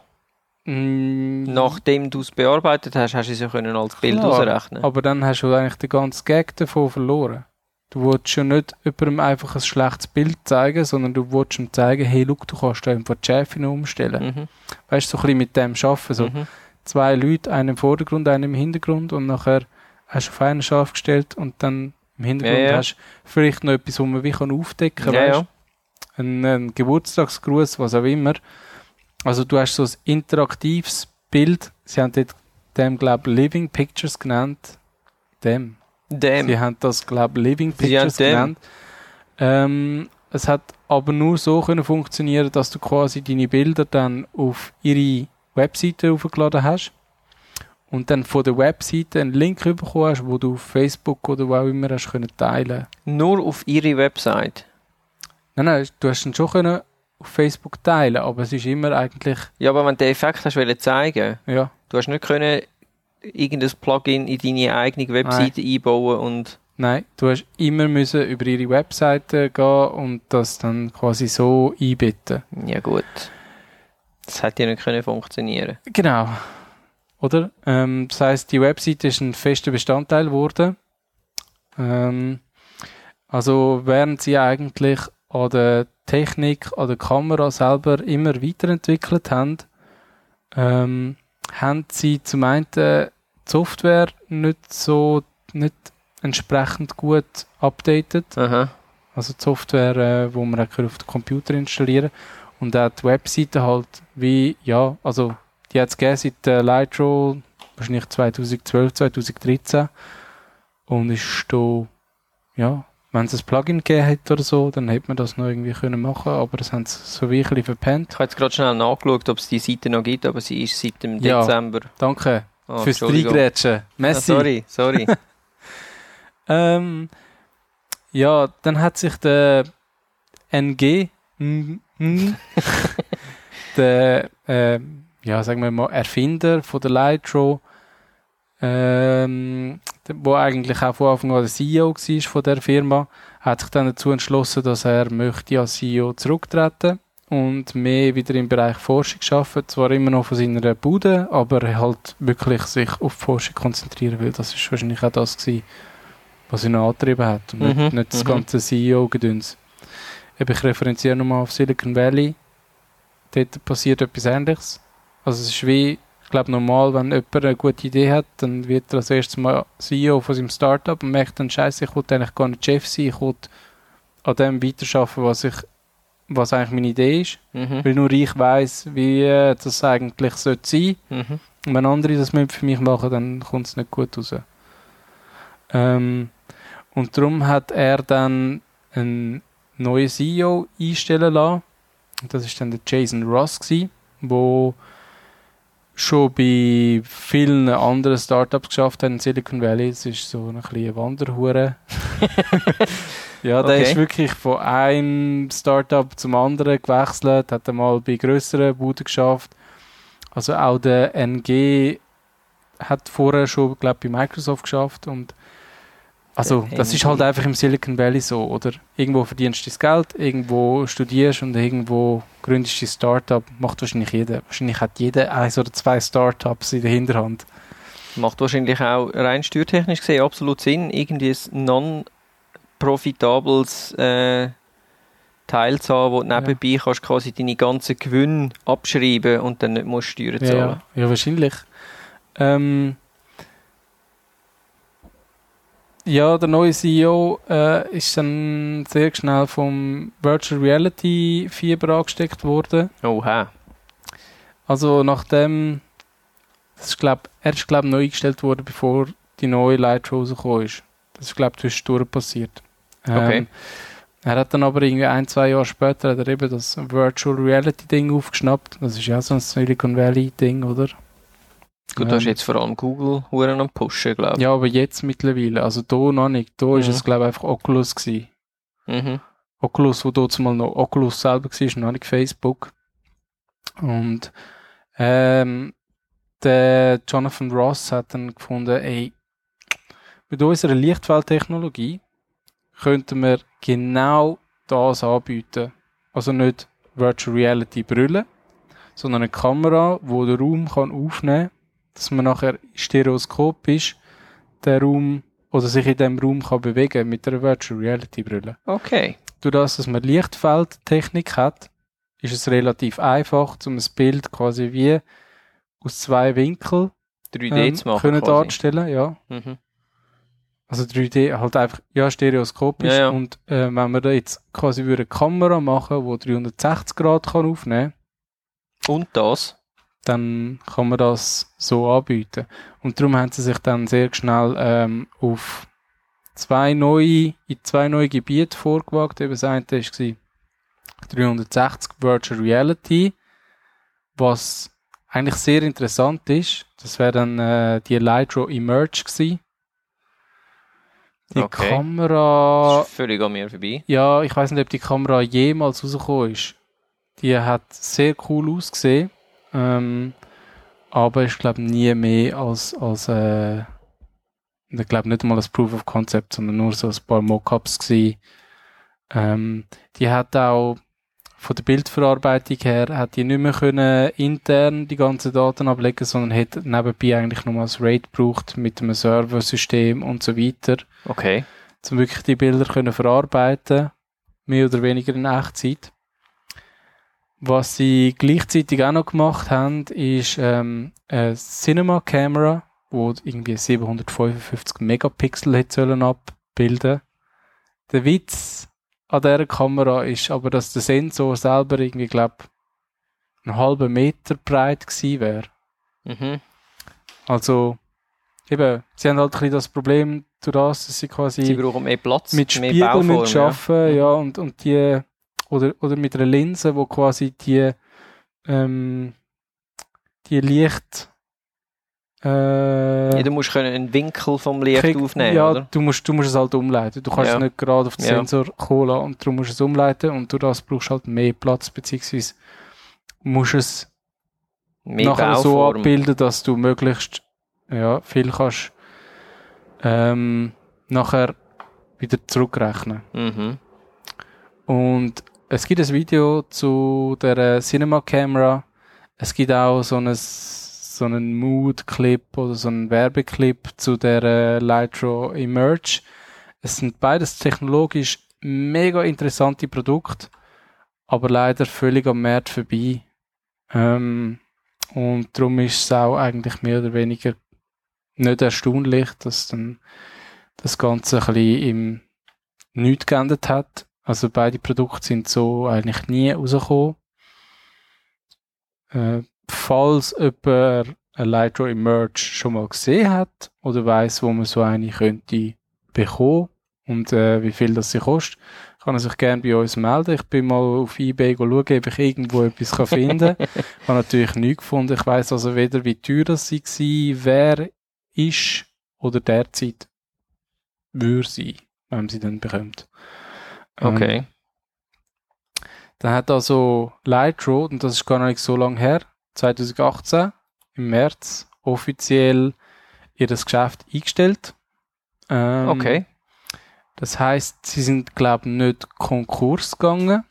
mh, Nachdem du es bearbeitet hast, hast du es ja können als Bild Klar, ausrechnen. Aber dann hast du eigentlich den ganzen Gag davon verloren. Du willst schon nicht jemandem einfach ein schlechtes Bild zeigen, sondern du willst ihm zeigen, hey, look, du kannst da einfach die noch umstellen. Mhm. Weißt du, so ein bisschen mit dem arbeiten. So, Mhm. zwei Leute, einen im Vordergrund, einen im Hintergrund und nachher hast du auf einen scharf gestellt und dann im Hintergrund Ja, ja. hast du vielleicht noch etwas, wo man wie kann aufdecken Ja, weißt? ja. Ein, ein Geburtstagsgruß, was auch immer. Also du hast so ein interaktives Bild. Sie haben dort dem, glaube Living Pictures genannt. Dem. Dem. Sie haben das, glaube Living Sie haben Pictures genannt. Ähm, es hat aber nur so können funktionieren, dass du quasi deine Bilder dann auf ihre Webseite hochgeladen hast und dann von der Webseite einen Link bekommen hast, wo du auf Facebook oder wo auch immer hast können teilen. Nur auf ihre Website. Nein, nein, du hast ihn schon können auf Facebook teilen, aber es ist immer eigentlich, Ja, aber wenn du den Effekt hast wollen zeigen, ja, du hast nicht können irgendein Plugin in deine eigene Webseite einbauen und nein, du hast immer müssen über ihre Webseite gehen und das dann quasi so einbetten. ja gut. Das hätte ja nicht können funktionieren. Genau. Oder? Ähm, das heißt, die Webseite ist ein fester Bestandteil geworden. Ähm, also während sie eigentlich an der Technik, an der Kamera selber immer weiterentwickelt haben, ähm, haben sie zum einen die Software nicht so, nicht entsprechend gut updated. Aha. Also die Software, äh, wo man auch auf den Computer installieren Und auch die Webseite halt wie, ja, also die hat es gegeben seit äh, Lightroll, wahrscheinlich 2012, 2013. Und ist da, ja, wenn es ein Plugin gegeben hätte oder so, dann hätte man das noch irgendwie können machen aber das haben sie so wie ein bisschen verpennt. Ich habe jetzt gerade schnell nachgeschaut, ob es die Seite noch gibt, aber sie ist seit dem Ja. Dezember. Danke Ah, fürs Entschuldigung. Reingrätschen. Ah, Messi. sorry, sorry. Ähm, ja, dann hat sich der NG, der, äh, ja, sagen wir mal, Erfinder von der Lightro, ähm, der- wo eigentlich auch von Anfang an der CEO war von der Firma, hat sich dann dazu entschlossen, dass er möchte als CEO zurücktreten und mehr wieder im Bereich Forschung arbeiten, zwar immer noch von seiner Bude, aber halt wirklich sich auf Forschung konzentrieren will. Das ist wahrscheinlich auch das gewesen, was ihn angetrieben hat und nicht, Mhm, nicht das mhm. ganze CEO-Gedöns. Eben, Ich referenziere nochmal auf Silicon Valley. Dort passiert etwas Ähnliches. Also es ist wie, ich glaube normal, wenn jemand eine gute Idee hat, dann wird er als erstes mal CEO von seinem Startup und merkt dann, scheiße, ich wollte eigentlich gar nicht Chef sein, ich wollte an dem weiterarbeiten, was ich was eigentlich meine Idee ist, mhm. weil nur ich weiß, wie äh, das eigentlich sollte sein. Mhm. Und wenn andere das mit für mich machen, dann kommt es nicht gut raus. Ähm, und darum hat er dann einen neuen CEO einstellen lassen. Und Das ist dann der Jason Ross wo schon bei vielen anderen Startups geschafft hat in Silicon Valley. Es ist so ein bisschen Wanderhure. ja, der Okay. ist wirklich von einem Startup zum anderen gewechselt, hat einmal bei größeren Buden geschafft. Also auch der NG hat vorher schon, glaube ich, bei Microsoft geschafft und also das ist halt einfach im Silicon Valley so, oder? Irgendwo verdienst du das Geld, irgendwo studierst und irgendwo gründest du ein Startup. Macht wahrscheinlich jeder. Wahrscheinlich hat jeder eins oder zwei Startups in der Hinterhand. Macht wahrscheinlich auch rein steuertechnisch gesehen absolut Sinn, irgendwie ein non-profitables äh, Teil zu haben, wo du Ja. nebenbei kannst quasi deine ganzen Gewinne abschreiben und dann nicht musst Steuern Ja, zahlen. ja, ja, wahrscheinlich. Ähm, ja, der neue CEO äh, ist dann sehr schnell vom Virtual Reality Fieber angesteckt worden. Oha. Also nachdem, das ist, glaub, er ist glaube neu eingestellt worden, bevor die neue Light rausgekommen ist. Das ist glaube zwischendurch passiert. Ähm, Okay. Er hat dann aber irgendwie ein, zwei Jahre später hat er eben das Virtual Reality Ding aufgeschnappt. Das ist ja so ein Silicon Valley Ding, oder? Gut, du hast Ähm, jetzt vor allem Google Huren am Pushen, glaube ich. Ja, aber jetzt mittlerweile. Also da noch nicht. Da ist Mhm. es glaube ich einfach Oculus gewesen. Mhm. Oculus, wo dort mal noch Oculus selber war, noch nicht Facebook. Und ähm, der Jonathan Ross hat dann gefunden, ey, mit unserer Lichtfeldtechnologie könnten wir genau das anbieten. Also nicht Virtual Reality brüllen, sondern eine Kamera, wo den Raum kann aufnehmen kann, dass man nachher stereoskopisch den Raum oder sich in dem Raum kann bewegen mit einer Virtual Reality Brille Okay. durch das, dass man Lichtfeldtechnik hat, ist es relativ einfach, um ein Bild quasi wie aus zwei Winkeln 3D ähm, zu machen. können quasi. darstellen, ja. Mhm. Also 3D halt einfach, ja, stereoskopisch. Ja, ja. Und äh, wenn wir da jetzt quasi würde eine Kamera machen, die 360 Grad kann aufnehmen Und das? Dann kann man das so anbieten. Und darum haben sie sich dann sehr schnell ähm, auf zwei neue, in zwei neue Gebiete vorgewagt. Eben das eine war 360 Virtual Reality, was eigentlich sehr interessant ist. Das wäre dann äh, die Lightro Emerge gewesen. Die Okay. Kamera, ist völlig an mir vorbei. ja, ich weiß nicht, ob die Kamera jemals rausgekommen ist. Die hat sehr cool ausgesehen, ähm, aber ich glaube nie mehr als als äh, ich glaube nicht mal als Proof of Concept, sondern nur so ein paar Mockups gewesen. Ähm, die hat auch von der Bildverarbeitung her hat die nicht mehr können intern die ganzen Daten ablegen, sondern hat nebenbei eigentlich nochmal das RAID gebraucht mit einem Serversystem und so weiter Okay. um wirklich die Bilder können verarbeiten, mehr oder weniger in Echtzeit. Was sie gleichzeitig auch noch gemacht haben, ist ähm, eine Cinema Camera, wo irgendwie 755 Megapixel hätte sollen abbilden. Der Witz an dieser Kamera ist aber, dass der Sensor selber irgendwie, glaub, einen halben Meter breit gewesen wäre. Mhm. Also, eben, sie haben halt ein bisschen das Problem durch das, dass sie quasi Sie brauchen mehr Platz, mit Spiegeln müssen arbeiten, ja, und, und die, oder, oder mit einer Linse, wo quasi die, ähm, die Licht, äh, Ja, du musst können einen Winkel vom Licht krieg- aufnehmen, ja, oder? du musst, du musst es halt umleiten. Du kannst Ja. es nicht gerade auf den Ja. Sensor kommen und darum musst du es umleiten und durch das brauchst du halt mehr Platz, beziehungsweise musst es Mehr nachher so Bauform. abbilden, dass du möglichst ja, viel kannst ähm, nachher wieder zurückrechnen. Mhm. Und es gibt ein Video zu der Cinema Camera. Es gibt auch so einen so einen Mood-Clip oder so einen Werbeclip zu der Lightro Emerge. Es sind beides technologisch mega interessante Produkte, aber leider völlig am Markt vorbei. Ähm, und darum ist es auch eigentlich mehr oder weniger nicht erstaunlich, dass dann das Ganze ein bisschen im Nichts geändert hat. Also beide Produkte sind so eigentlich nie rausgekommen. Äh, falls jemand eine Lightro Emerge schon mal gesehen hat oder weiß, wo man so eine könnte bekommen und äh, wie viel das sie kostet, kann er sich gerne bei uns melden. Ich bin mal auf Ebay schauen, ob ich irgendwo etwas kann finden kann. Ich habe natürlich nichts gefunden. Ich weiß also weder, wie teuer das sie war, wer ist oder derzeit würde sein, wenn man sie dann bekommt. Ähm, Okay. dann hat also Lightro, und das ist gar nicht so lange her, 2018, im März, offiziell ihr das Geschäft eingestellt. Ähm, Okay. Das heißt, sie sind, glaube ich, nicht Konkurs gegangen,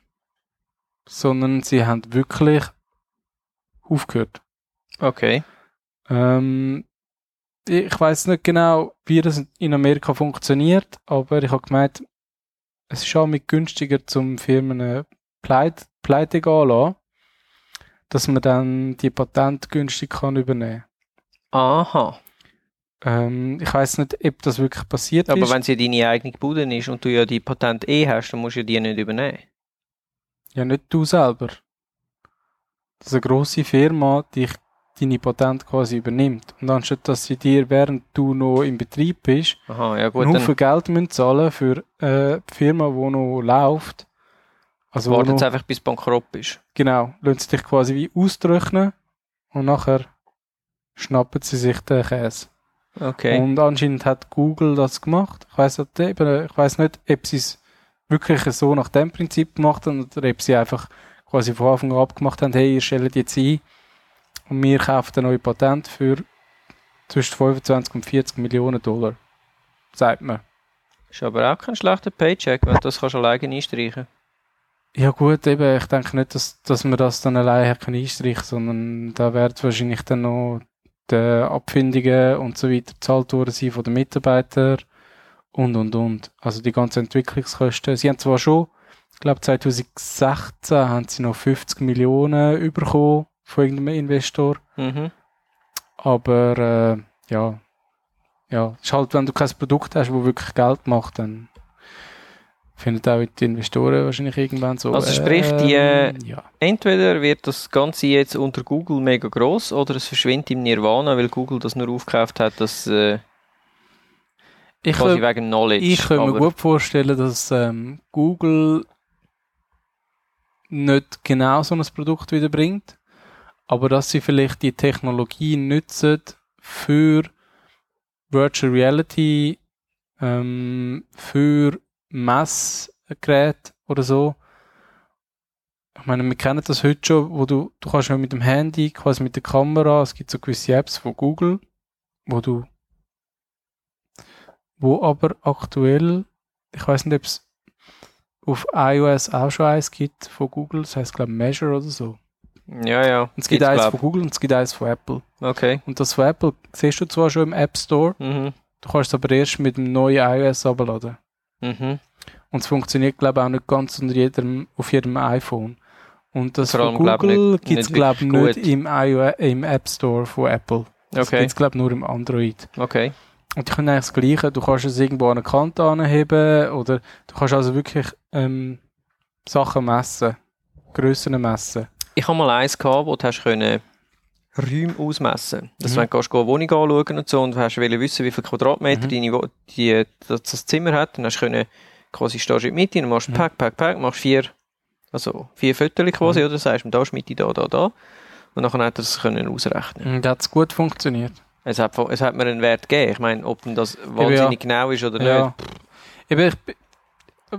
sondern sie haben wirklich aufgehört. Okay. Ähm, ich weiß nicht genau, wie das in Amerika funktioniert, aber ich habe gemeint, es ist auch mit günstiger zum Firmen Pleite, Pleite gehen lassen, dass man dann die Patent günstig kann übernehmen. Aha. Ähm, ich weiß nicht, ob das wirklich passiert Aber ist. wenn es ja deine eigene Bude ist und du ja die Patent eh hast, dann musst du ja die nicht übernehmen. Ja, nicht du selber. Das ist eine grosse Firma, die deine Patent quasi übernimmt. Und anstatt, dass sie dir, während du noch im Betrieb bist, Aha, ja gut, einen Haufen Geld müssen zahlen für äh, die Firma, die noch läuft. Also wartet es noch, einfach, bis bankrott bist. genau, lassen sie dich quasi wie austrocknen und nachher schnappen sie sich den Käse. Okay. Und anscheinend hat Google das gemacht. Ich weiß nicht, ob sie es wirklich so nach dem Prinzip gemacht haben oder ob sie einfach quasi von Anfang an abgemacht haben, hey, ihr stellt jetzt ein und wir kaufen ein neues Patent für zwischen 25 und 40 Millionen Dollar. Sagt man. Ist aber auch kein schlechter Paycheck, wenn du das kannst alleine einstreichen Ja gut, eben, ich denke nicht, dass, dass man das dann alleine kann einstreichen sondern da werden wahrscheinlich dann noch die Abfindungen und so weiter gezahlt worden sein von den Mitarbeitern und, und, und. Also die ganzen Entwicklungskosten. Sie haben zwar schon, ich glaube 2016 haben sie noch 50 Millionen bekommen von irgendeinem Investor, Mhm. Aber äh, ja, ja, ist halt, wenn du kein Produkt hast, wo wirklich Geld macht, dann finden auch die Investoren wahrscheinlich irgendwann so. Also sprich, die, äh, ja. Entweder wird das Ganze jetzt unter Google mega groß oder es verschwindet im Nirvana, weil Google das nur aufgekauft hat, dass äh, Ich, quasi wegen Knowledge. ich könnte mir gut vorstellen, dass ähm, Google nicht genau so ein Produkt wieder bringt, aber dass sie vielleicht die Technologie nutzen für Virtual Reality, ähm, für Messgeräte oder so. Ich meine, wir kennen das heute schon, wo du, du kannst ja mit dem Handy, quasi mit der Kamera, es gibt so gewisse Apps von Google, wo du, wo aber aktuell, ich weiß nicht, ob es auf iOS auch schon eins gibt von Google, das heißt, glaube Measure oder so. Ja, ja. Und es gibt eins von Google und es gibt eins von Apple. Okay. Und das von Apple siehst du zwar schon im App Store, Mhm. du kannst es aber erst mit dem neuen iOS abladen. Mhm. Und es funktioniert, glaube ich, auch nicht ganz unter jedem, auf jedem iPhone. Und das von Google gibt es, glaube ich, nicht im, iOS, im App Store von Apple. Das Okay. gibt es, glaube ich, nur im Android. Okay. Und ich finde eigentlich das Gleiche. Du kannst es irgendwo an eine Kante anheben oder du kannst also wirklich ähm, Sachen messen. Grössen messen. Ich habe mal eins gehabt, wo du hast können Räume ausmessen. Das Mhm. wenn du eine Wohnung anschauen und so und hast wollen wissen, wie viel Quadratmeter Mhm. deine die, das, das Zimmer hat, dann hast du können, quasi stehst du in der Mitte, dann machst Mhm. Pack, Pack, Pack, machst vier, also vier Fotos quasi, Mhm. oder sagst du, da ist Mitte, da, da, da. Und dann hat er das können ausrechnen. Und hat es gut funktioniert. Es hat, es hat mir einen Wert gegeben. Ich meine, ob denn das wahnsinnig genau ist oder Ja. nicht. Eben, ich,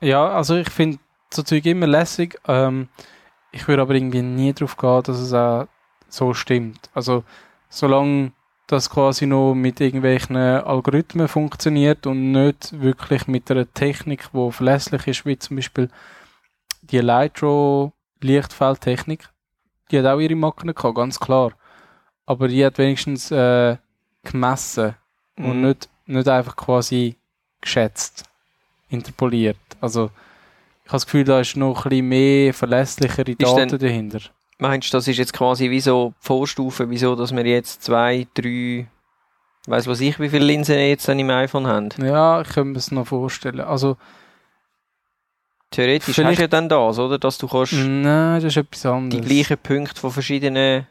ja, also ich finde so Zeug immer lässig. Ähm, ich würde aber irgendwie nie darauf gehen, dass es auch so stimmt. Also solange das quasi noch mit irgendwelchen Algorithmen funktioniert und nicht wirklich mit einer Technik, die verlässlich ist, wie zum Beispiel die Lightro Lichtfeldtechnik, die hat auch ihre Macken gehabt, ganz klar. Aber die hat wenigstens äh, gemessen und Mhm. nicht, nicht einfach quasi geschätzt, interpoliert. Also ich habe das Gefühl, da ist noch ein bisschen mehr verlässlichere Daten denn- dahinter. Meinst du, das ist jetzt quasi wie so die Vorstufe, wieso, dass wir jetzt zwei, drei, weiss was ich, wie viele Linsen jetzt dann im iPhone haben? Ja, ich kann mir es noch vorstellen. Also, Theoretisch Vielleicht- hast du ja dann das, oder? Dass du kannst nein, das ist etwas die anderes. gleichen Punkte von verschiedenen.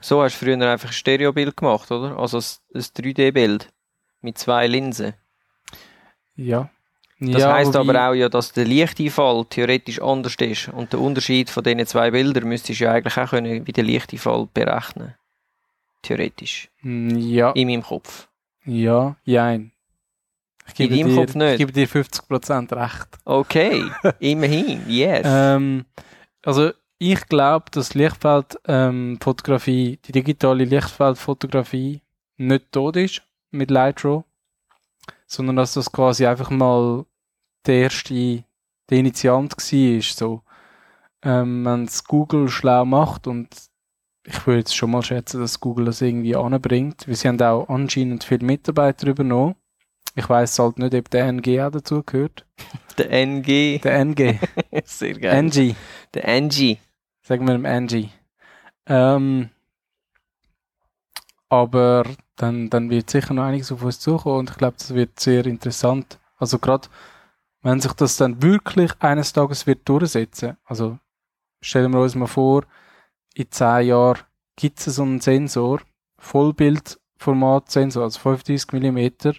So hast du früher einfach ein Stereobild gemacht, oder? Also ein, ein 3D-Bild mit zwei Linsen. Ja. Das ja, heisst wobei- aber auch ja, dass der Lichteinfall theoretisch anders ist. Und der Unterschied von diesen zwei Bildern müsstest du ja eigentlich auch können, wie der Lichteinfall berechnen. Theoretisch. Mm, Ja, In meinem Kopf. ja, jein. Ich gebe, deinem dir, Kopf nicht? ich gebe dir 50% recht. Okay, immerhin, yes. Ähm, also ich glaube, dass Lichtfeldfotografie, ähm, die digitale Lichtfeldfotografie nicht tot ist mit Lightroom, sondern dass das quasi einfach mal der erste, der Initiant war. So, ähm, wenn es Google schlau macht und ich würde jetzt schon mal schätzen, dass Google das irgendwie anbringt, weil sie haben auch anscheinend viele Mitarbeiter übernommen. Ich weiß halt nicht, ob der NG auch dazu gehört. der NG. Der NG. Sehr geil. NG. Der NG. Sagen wir dem Angie. Ähm, aber dann, dann wird sicher noch einiges auf uns zukommen und ich glaube, das wird sehr interessant. Also gerade, wenn sich das dann wirklich eines Tages wird durchsetzen. Also stellen wir uns mal vor, in zehn Jahren gibt es so einen Sensor, Vollbildformatsensor, also 35 mm,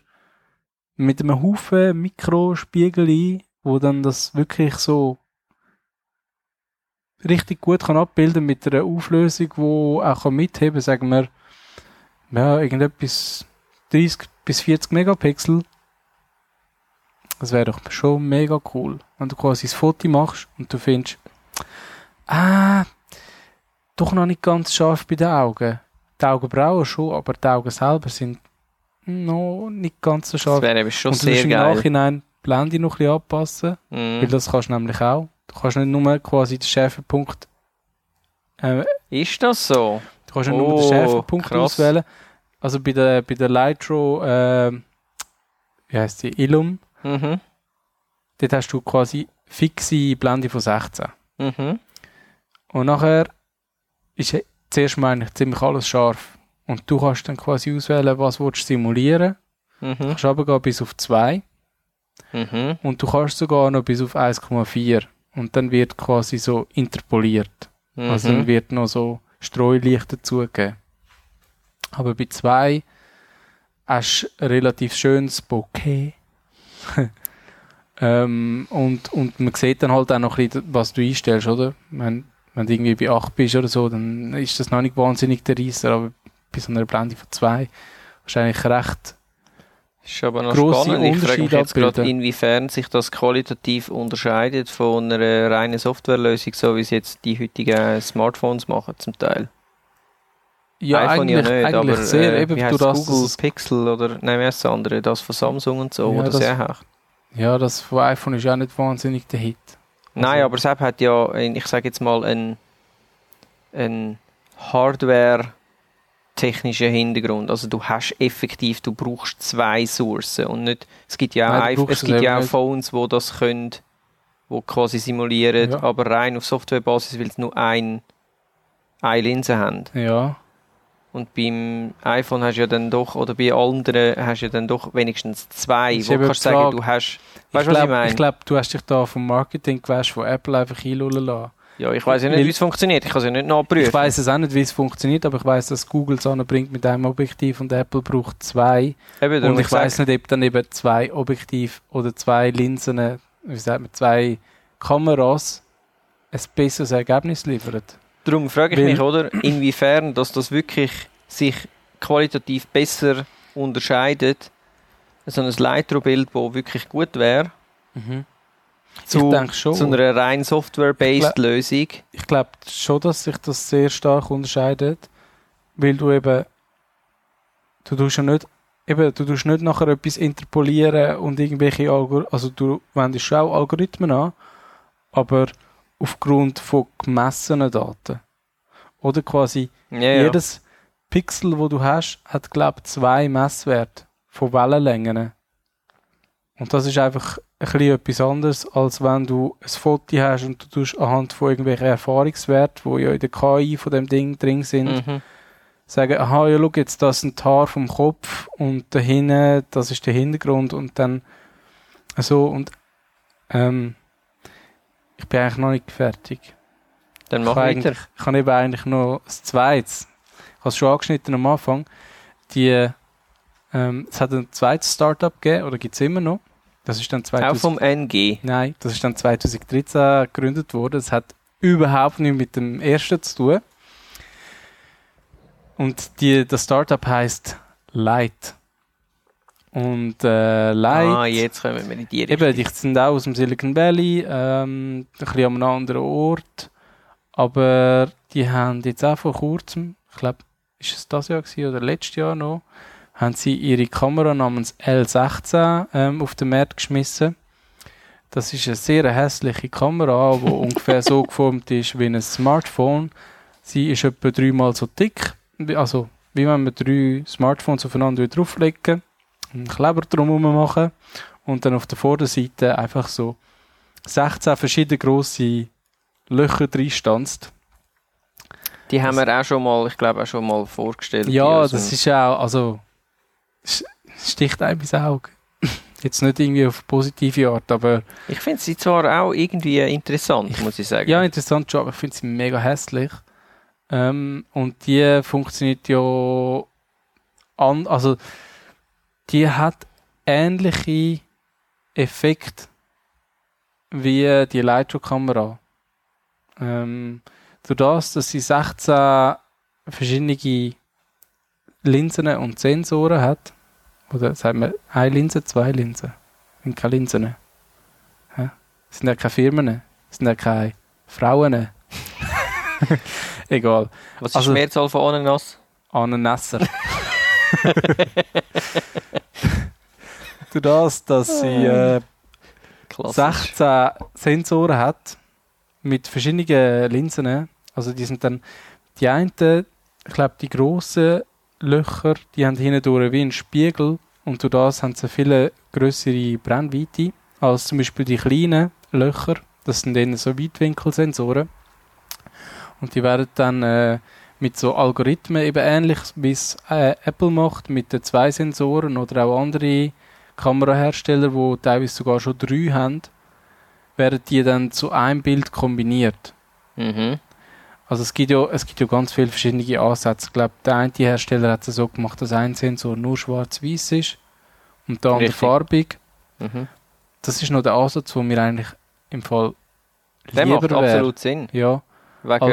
mit einem Haufen Mikrospiegel wo dann das wirklich so richtig gut kann abbilden mit einer Auflösung, wo auch kann mitheben, sagen wir, ja, irgendetwas 30 bis 40 Megapixel. Das wäre doch schon mega cool, wenn du quasi das Foto machst und du findest, ah, doch noch nicht ganz scharf bei den Augen. Die Augenbrauen schon, aber die Augen selber sind noch nicht ganz so Das scharf. wäre eben schon und du musst sehr im geil. Nachhinein die Blende noch ein bisschen anpassen. Weil Mhm. das kannst du nämlich auch. Du kannst nicht nur quasi den Schärfepunkt, äh, Ist das so? Du kannst nur Oh, den Schärfepunkt krass. auswählen. Also bei der, bei der Lightro, äh, wie heißt die, Illum, Mhm. dort hast du quasi fixe Blende von 16. Mhm. Und nachher ist zuerst mal eigentlich ziemlich alles scharf. Und du kannst dann quasi auswählen, was willst du simulieren. Du Mhm. kannst runtergehen bis auf 2 Mhm. und du kannst sogar noch bis auf 1,4. Und dann wird quasi so interpoliert. Mhm. Also dann wird noch so Streulicht dazugegeben. Aber bei 2 hast du ein relativ schönes Bouquet. ähm, und, und man sieht dann halt auch noch ein bisschen, was du einstellst, oder? Wenn, wenn du irgendwie bei 8 bist oder so, dann ist das noch nicht wahnsinnig der Reisser, aber bei so einer Blende von 2 wahrscheinlich recht. Ist aber noch spannend. Ich frage mich jetzt gerade, inwiefern sich das qualitativ unterscheidet von einer reinen Softwarelösung, so wie es jetzt die heutigen Smartphones machen zum Teil. Ja, iPhone eigentlich, ja nicht, eigentlich aber sehr, äh, eben wie heisst das, Google Pixel oder nein, wie heißt das andere, das von Samsung und so, Ja, wo das das- ja hat. Ja, das von iPhone ist auch nicht wahnsinnig der Hit. Nein, Also- aber das App hat ja, ein- ich sage jetzt mal, einen, einen Hardware-technischen Hintergrund. Also du hast effektiv, du brauchst zwei Sourcen und nicht, es gibt ja auch, Nein, du es gibt es ja auch. Phones, wo das können, wo quasi simulieren, Ja. aber rein auf Softwarebasis, weil sie nur ein, eine Linse haben. Ja, Und beim iPhone hast du ja dann doch, oder bei anderen hast du ja dann doch wenigstens zwei, wo eben kannst du sagen, du hast, ich weißt du, was ich glaube, meine? glaub, du hast dich da vom Marketing gewäscht von Apple einfach einlullen lassen. Ja, ich weiß ja nicht, wie es funktioniert, ich kann es ja nicht nachprüfen. Ich weiß es auch nicht, wie es funktioniert, aber ich weiß, dass Google es anbringt mit einem Objektiv und Apple braucht zwei. Eben, Und ich weiß nicht, ob dann eben zwei Objektiv oder zwei Linsen, wie sagt man, zwei Kameras ein besseres Ergebnis liefern. Darum frage ich Weil- mich, oder, inwiefern dass das wirklich sich qualitativ besser unterscheidet, so ein Lightroom-Bild, das wirklich gut wäre, zu, zu einer rein Software-based Ich Lösung. ich glaube schon, dass sich das sehr stark unterscheidet, weil du eben, du tust ja nicht, eben, du tust nicht nachher etwas interpolieren und irgendwelche Algor also du wendest schon auch Algorithmen an, aber aufgrund von gemessenen Daten. Oder quasi ja. jedes Pixel, wo du hast, hat glaube zwei Messwerte von Wellenlängen. Und das ist einfach ein bisschen etwas anderes, als wenn du ein Foto hast und du tust anhand von irgendwelchen Erfahrungswerten, die ja in der KI von dem Ding drin sind, Mhm. sagen, aha, ja, schau jetzt, das ist ein Haar vom Kopf und da hinten, das ist der Hintergrund und dann so und ähm, ich bin eigentlich noch nicht fertig. Dann Ich mach kann weiter. Ich habe eben eigentlich noch das Zweite. Ich habe es schon angeschnitten am Anfang. Die, ähm, es hat ein zweites Startup gegeben, oder gibt es immer noch. Das ist dann Auch 2000, vom NG. Nein, das ist dann 2013 gegründet worden. Es hat überhaupt nichts mit dem ersten zu tun. Und die, das Startup heißt Light. Und äh, Light. Ah, jetzt kommen wir in die Eben, Richtung. die sind auch aus dem Silicon Valley, ähm, ein bisschen an einem anderen Ort. Aber die haben jetzt auch vor kurzem, ich glaube, ist es das Jahr gewesen oder letztes Jahr noch, haben sie ihre Kamera namens L16 ähm, auf den Markt geschmissen. Das ist eine sehr hässliche Kamera, die ungefähr so geformt ist wie ein Smartphone. Sie ist etwa dreimal so dick, also wie wenn man drei Smartphones aufeinander drauflegen, einen Kleber drumherum machen und dann auf der Vorderseite einfach so 16 verschiedene grosse Löcher drin stanzt. Die haben wir auch schon mal, ich glaube, auch schon mal vorgestellt. Ja, das ist auch, also sticht einem ins Auge. Jetzt nicht irgendwie auf positive Art, aber Ich finde sie zwar auch irgendwie interessant, muss ich sagen. ja, interessant schon, aber ich finde sie mega hässlich. Ähm, und die funktioniert ja an, also die hat ähnliche Effekte wie die Lightroom-Kamera. Ähm, durch das, dass sie 16 verschiedene Linsen und Sensoren hat, oder sagen wir eine Linse, zwei Linsen, sind keine Linsen. Das sind ja keine Firmen, sind ja keine Frauen. Egal. Was ist Also- die Mehrzahl von Ananas? Ananasser. Durch das, dass sie äh, Klassisch. 16 Sensoren hat mit verschiedenen Linsen. Also die sind dann die einen, ich glaube die grossen Löcher, die haben hindurch wie einen Spiegel und durch das haben sie viele größere Brennweite als zum Beispiel die kleinen Löcher. Das sind dann so Weitwinkelsensoren. Und die werden dann äh, mit so Algorithmen, eben ähnlich wie es äh, Apple macht, mit den zwei Sensoren oder auch andere Kamerahersteller, die teilweise sogar schon drei haben, werden die dann zu einem Bild kombiniert. Mhm. Also es gibt ja, es gibt ja ganz viele verschiedene Ansätze. Ich glaube, der eine Hersteller hat es so gemacht, dass ein Sensor nur schwarz-weiß ist und der andere farbig. Mhm. Das ist noch der Ansatz, wo mir eigentlich im Fall Der lieber macht wäre. absolut Sinn. Ja, Wegen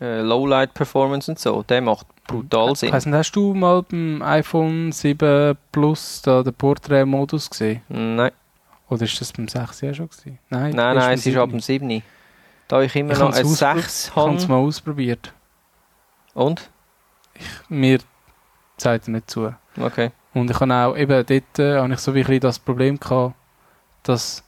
äh, Lowlight Performance und so. Der macht brutal Sinn. weiss nicht, hast du mal beim iPhone 7 Plus da den Portrait-Modus gesehen? Nein, Oder ist das beim 6 ja schon gewesen? Nein, nein, nein, es ist ab 7. dem 7. Da ich immer Ich noch ein auspro- 6 Ich habe es habe. mal ausprobiert. Und? Mir zeigt er nicht zu. Okay. Und ich habe auch, eben dort äh, habe ich so ein bisschen das Problem gehabt, dass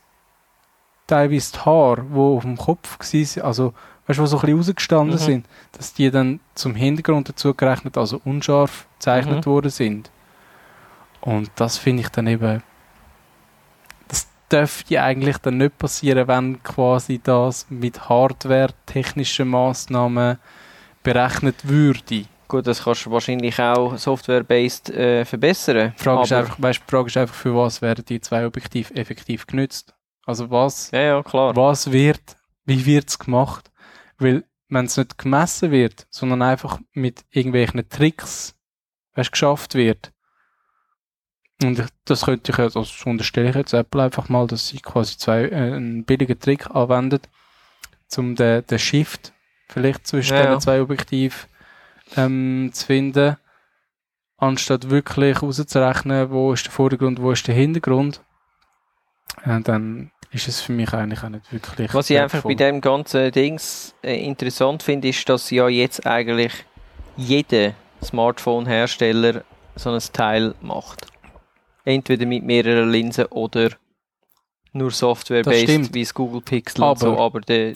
teilweise die Haare, die auf dem Kopf waren, also, weißt du, die so ein bisschen rausgestanden Mhm. sind, dass die dann zum Hintergrund dazu gerechnet, also unscharf gezeichnet Mhm. worden sind. Und das finde ich dann eben, dürfte eigentlich dann nicht passieren, wenn quasi das mit Hardware-technischen Massnahmen berechnet würde. Gut, das kannst du wahrscheinlich auch software-based äh, verbessern. Die Frage, ist einfach, weißt, die Frage ist einfach, für was werden die zwei Objektive effektiv genützt? Also was, Ja, ja, klar. was wird, wie wird es gemacht? Weil, wenn es nicht gemessen wird, sondern einfach mit irgendwelchen Tricks weißt, geschafft wird, und das könnte ich, jetzt- also das unterstelle ich jetzt Apple einfach mal, dass sie quasi zwei, äh, einen billigen Trick anwendet, um den, den Shift vielleicht zwischen Ja, den zwei Objektiven ähm, zu finden, anstatt wirklich rauszurechnen, wo ist der Vordergrund, wo ist der Hintergrund, äh, dann ist es für mich eigentlich auch nicht wirklich Was ich einfach bei dem ganzen Dings äh, interessant finde, ist, dass ja jetzt eigentlich jeder Smartphone-Hersteller so ein Teil macht. Entweder mit mehreren Linsen oder nur Software-based, wie das Google Pixel und so. Aber- Aber der,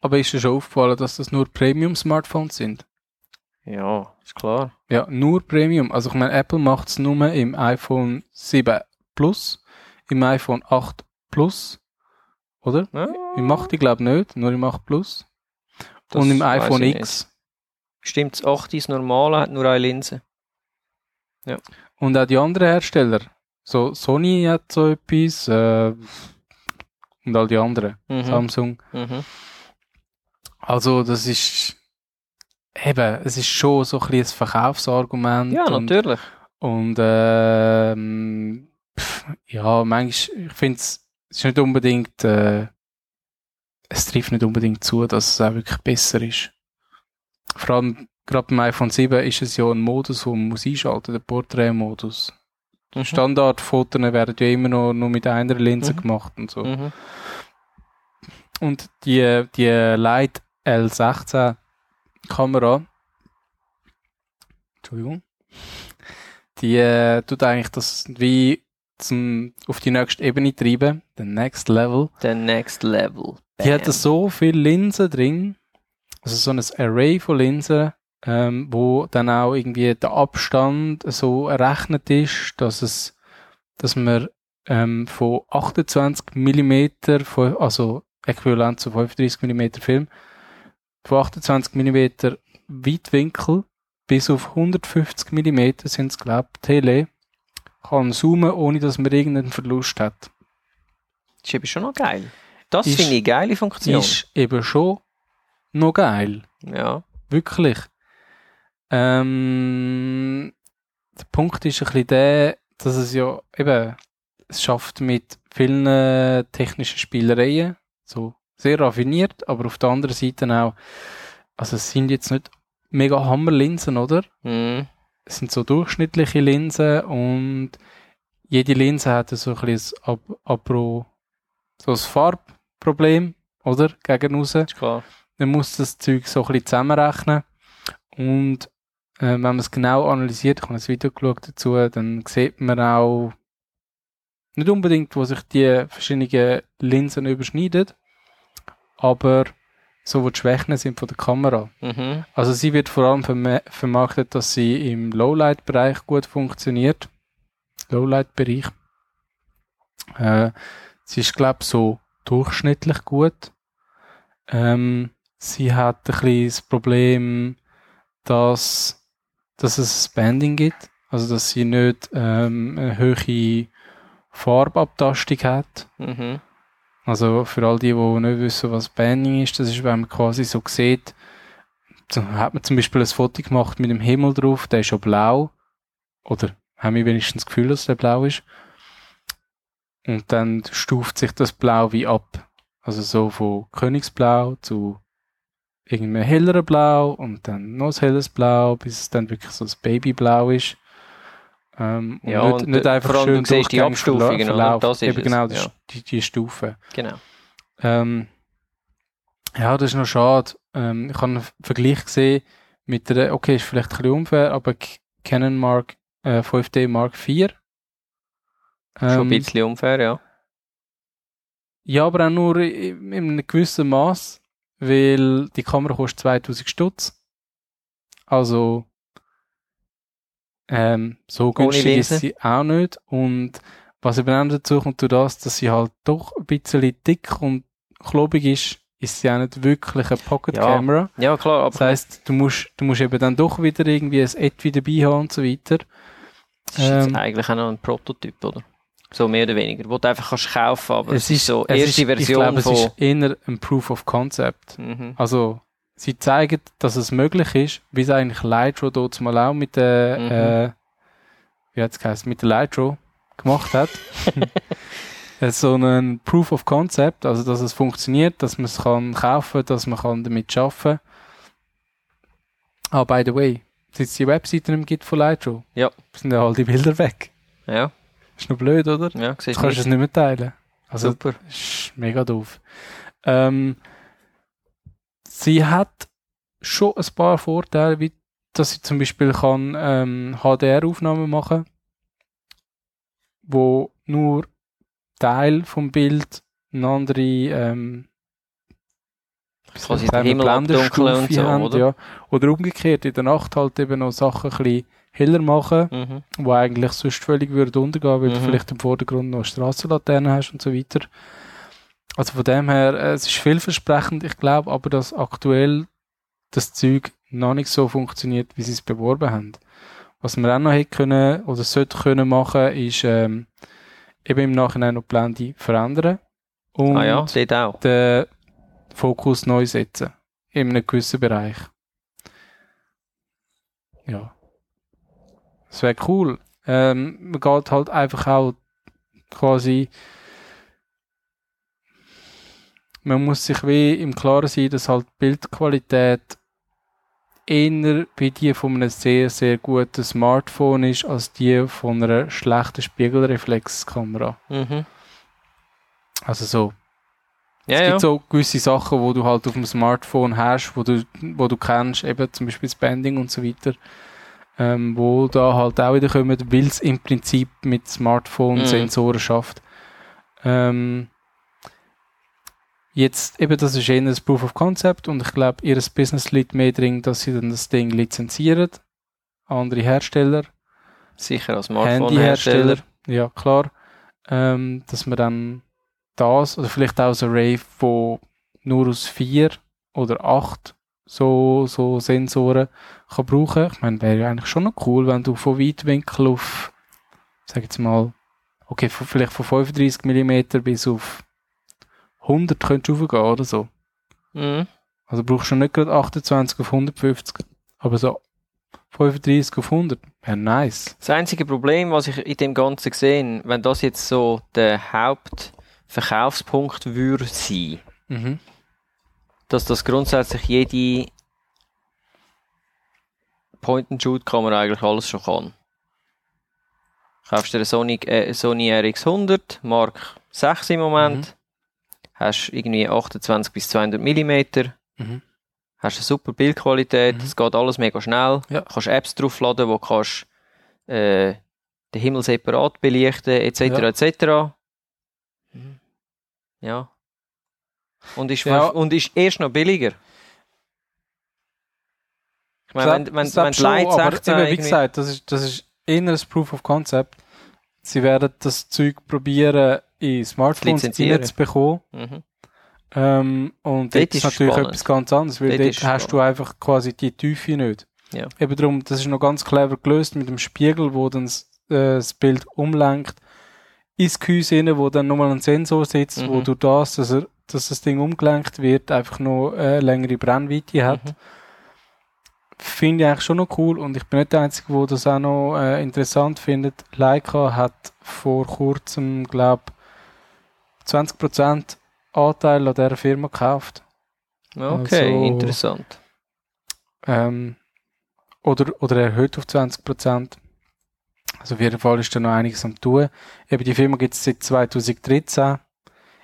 Aber ist dir schon aufgefallen, dass das nur Premium-Smartphones sind? ja, ist klar. Ja, nur Premium. Also ich meine, Apple macht es nur im iPhone 7 Plus, im iPhone 8 Plus, oder? Ja, Im 8 ich glaube nicht, nur im 8 Plus. das Und im iPhone X. Stimmt, das 8 ist normale, hat nur eine Linse. Und auch die anderen Hersteller. So, Sony hat so etwas, äh, und all die anderen. Mhm. Samsung. Mhm. Also, das ist, eben, es ist schon so ein bisschen ein Verkaufsargument. Ja, und, natürlich. Und ähm, pff, ja, manchmal, ich finde es ist nicht unbedingt, äh, es trifft nicht unbedingt zu, dass es auch wirklich besser ist. Vor allem gerade beim iPhone 7 ist es ja ein Modus, wo man muss einschalten, der Portrait-Modus. Mhm. Standardfotos werden ja immer noch nur mit einer Linse Mhm. gemacht und so. Mhm. Und die, die Light L16 Kamera, Entschuldigung, die äh, tut eigentlich das wie zum, auf die nächste Ebene treiben, den Next Level. Der Next Level. Die hat so viele Linsen drin, also so ein Array von Linsen, ähm, wo dann auch irgendwie der Abstand so errechnet ist, dass es, dass man ähm, von 28 mm, von, also äquivalent zu 35 mm Film, von 28 mm Weitwinkel bis auf 150 mm sind es glaube ich, Tele, kann zoomen, ohne dass man irgendeinen Verlust hat. Das ist eben schon noch geil. Das finde ich eine geile Funktion. Ist eben schon noch geil. ja. Wirklich. Ähm, der Punkt ist ein bisschen der, dass es ja eben, es schafft mit vielen technischen Spielereien, so sehr raffiniert, aber auf der anderen Seite auch, also es sind jetzt nicht mega Hammerlinsen, oder? Mhm. Es sind so durchschnittliche Linsen und jede Linse hat so ein bisschen Ab Apro, so ein Farbproblem, oder? Gegen raus Ist klar. dann muss das Zeug so ein bisschen zusammenrechnen. Und äh, wenn man es genau analysiert, ich habe ein Video geschaut dazu, dann sieht man auch nicht unbedingt, wo sich die verschiedenen Linsen überschneiden, aber so, wo die Schwächen sind von der Kamera. Mhm. Also sie wird vor allem verme- vermarktet, dass sie im Lowlight-Bereich gut funktioniert. Lowlight-Bereich. Äh, sie ist, glaube ich, so durchschnittlich gut. Ähm, sie hat ein das Problem, dass, dass es Banding gibt. Also, dass sie nicht ähm, eine hohe Farbabtastung hat. Mhm. Also für all die, die nicht wissen, was Banding ist, das ist, wenn man quasi so sieht, so hat man zum Beispiel ein Foto gemacht mit dem Himmel drauf, der ist schon blau. Oder haben wir wenigstens das Gefühl, dass der blau ist. Und dann stuft sich das Blau wie ab. Also so von Königsblau zu irgendeinem helleren Blau und dann noch ein helles Blau, bis es dann wirklich so das Babyblau ist. Ähm, und Ja, nicht, und nicht äh, einfach vor allem, schön du siehst die Abstufungen, verla- oder? verlaufen. Das ist Eben genau, die, ja. die, die Stufen. Genau. Ähm, ja, das ist noch schade. Ähm, ich habe einen Vergleich gesehen mit der, okay, ist vielleicht ein bisschen unfair, aber Canon Mark äh, 5D Mark IV. Schon ein Ähm, bisschen unfair, ja. ja, aber auch nur in, in einem gewissen Maß, weil die Kamera kostet 2000 Stutz. Also, ähm, so günstig ist sie auch nicht. Und was eben auch dazu kommt, durch das, dass sie halt doch ein bisschen dick und klobig ist, ist sie auch nicht wirklich eine Pocket Ja, Camera. Ja, klar, aber Das heisst, du musst, du musst eben dann doch wieder irgendwie ein Etui dabei haben und so weiter. das ist jetzt ähm, eigentlich auch noch ein Prototyp, oder? So mehr oder weniger. Wo du einfach kannst kaufen, aber es ist so es erste ist, Ich Version glaube, es von... ist eher ein Proof of Concept. Mhm. Also, sie zeigen, dass es möglich ist, wie es eigentlich Lightro dort mal auch mit der, Mhm. äh, wie hat's geheißen, mit der Lightro gemacht hat. Äh, so ein Proof of Concept, also dass es funktioniert, dass man es kann kaufen, dass man kann damit arbeiten. Ah, by the way, seit es die Webseite nicht gibt von Lightro, Ja. sind ja all die Bilder weg. Ja, Ist noch blöd, oder? ja, Du kannst es nicht mehr teilen. Also, Super. ist mega doof. Ähm, sie hat schon ein paar Vorteile, wie dass sie zum Beispiel kann ähm, HDR-Aufnahmen machen, wo nur Teil vom Bild eine andere ähm, Quasi den Himmel abdunkeln und so, haben, oder? Ja. oder umgekehrt in der Nacht halt eben noch Sachen ein bisschen heller machen Mhm. wo eigentlich sonst völlig würde untergehen, weil du Mhm. vielleicht im Vordergrund noch eine Strassenlaterne hast und so weiter. Also von dem her, äh, es ist vielversprechend, ich glaube aber, dass aktuell das Zeug noch nicht so funktioniert, wie sie es beworben haben. Was wir auch noch hätte können oder sollte können machen, ist ähm, eben im Nachhinein noch die Blende verändern und Ah ja, auch. den Fokus neu setzen. In einem gewissen Bereich. Ja. Das wäre cool. Ähm, man geht halt einfach auch quasi man muss sich wie im Klaren sein, dass halt die Bildqualität eher bei die von einem sehr, sehr guten Smartphone ist, als die von einer schlechten Spiegelreflexkamera. Mhm. Also so, Ja, es ja. gibt so gewisse Sachen, wo du halt auf dem Smartphone hast, wo du, wo du kennst, eben zum Beispiel das Banding und so weiter, ähm, wo da halt auch wieder kommen, weil es im Prinzip mit Mhm. Smartphone-Sensoren schafft. Ähm, jetzt, eben, das ist eher das Proof of Concept und ich glaube, ihr Business liegt mehr drin, dass sie dann das Ding lizenzieren. Andere Hersteller, Sicher als Smartphone-Hersteller. ja klar, ähm, dass man dann das oder vielleicht auch so ein Ray, wo nur aus vier oder acht so, so Sensoren kann brauchen. Ich meine, wäre ja eigentlich schon noch cool, wenn du von Weitwinkel auf, sag jetzt mal, okay, von, vielleicht von 35 mm bis auf 100 könntest du raufgehen oder so. Mhm. Also brauchst du nicht gerade 28 auf 150, aber so 35 auf 100 wäre nice. Das einzige Problem, was ich in dem Ganzen sehe, wenn das jetzt so der Hauptverkaufspunkt würde sein, Mhm. dass das grundsätzlich jede Point-and-Shoot-Kamera eigentlich alles schon kann. Kaufst dir eine Sony, äh, Sony RX100, Mark 6 im Moment, hast irgendwie 28 bis 200 mm, Mhm. hast eine super Bildqualität, Mhm. es geht alles mega schnell, Ja. kannst Apps draufladen, wo kannst äh, den Himmel separat belichten, etc. Ja. etc. Ja. Und ist, Ja. und ist erst noch billiger. Ich meine, Selbst die Light schon, aber 16 eben, wie gesagt, das ist, das ist eher ein Proof of Concept. Sie werden das Zeug probieren, in Smartphones reinzubekommen. Mhm. Ähm, und jetzt ist natürlich spannend. etwas ganz anderes, weil Dort dort, hast du einfach quasi die Tiefe nicht. Ja. Eben darum, das ist noch ganz clever gelöst mit dem Spiegel, wo dann das, äh, das Bild umlenkt ins Gehäuse rein, wo dann nochmal ein Sensor sitzt, Mhm. wo du das, dass, er, dass das Ding umgelenkt wird, einfach noch äh, längere Brennweite hat. Mhm. Finde ich eigentlich schon noch cool und ich bin nicht der Einzige, der das auch noch äh, interessant findet. Leica hat vor kurzem, glaube 20% Anteil an dieser Firma gekauft. Okay, Also- interessant. Ähm, oder, oder erhöht auf 20%. Also auf jeden Fall ist da noch einiges am tun. Eben die Firma gibt es seit 2013.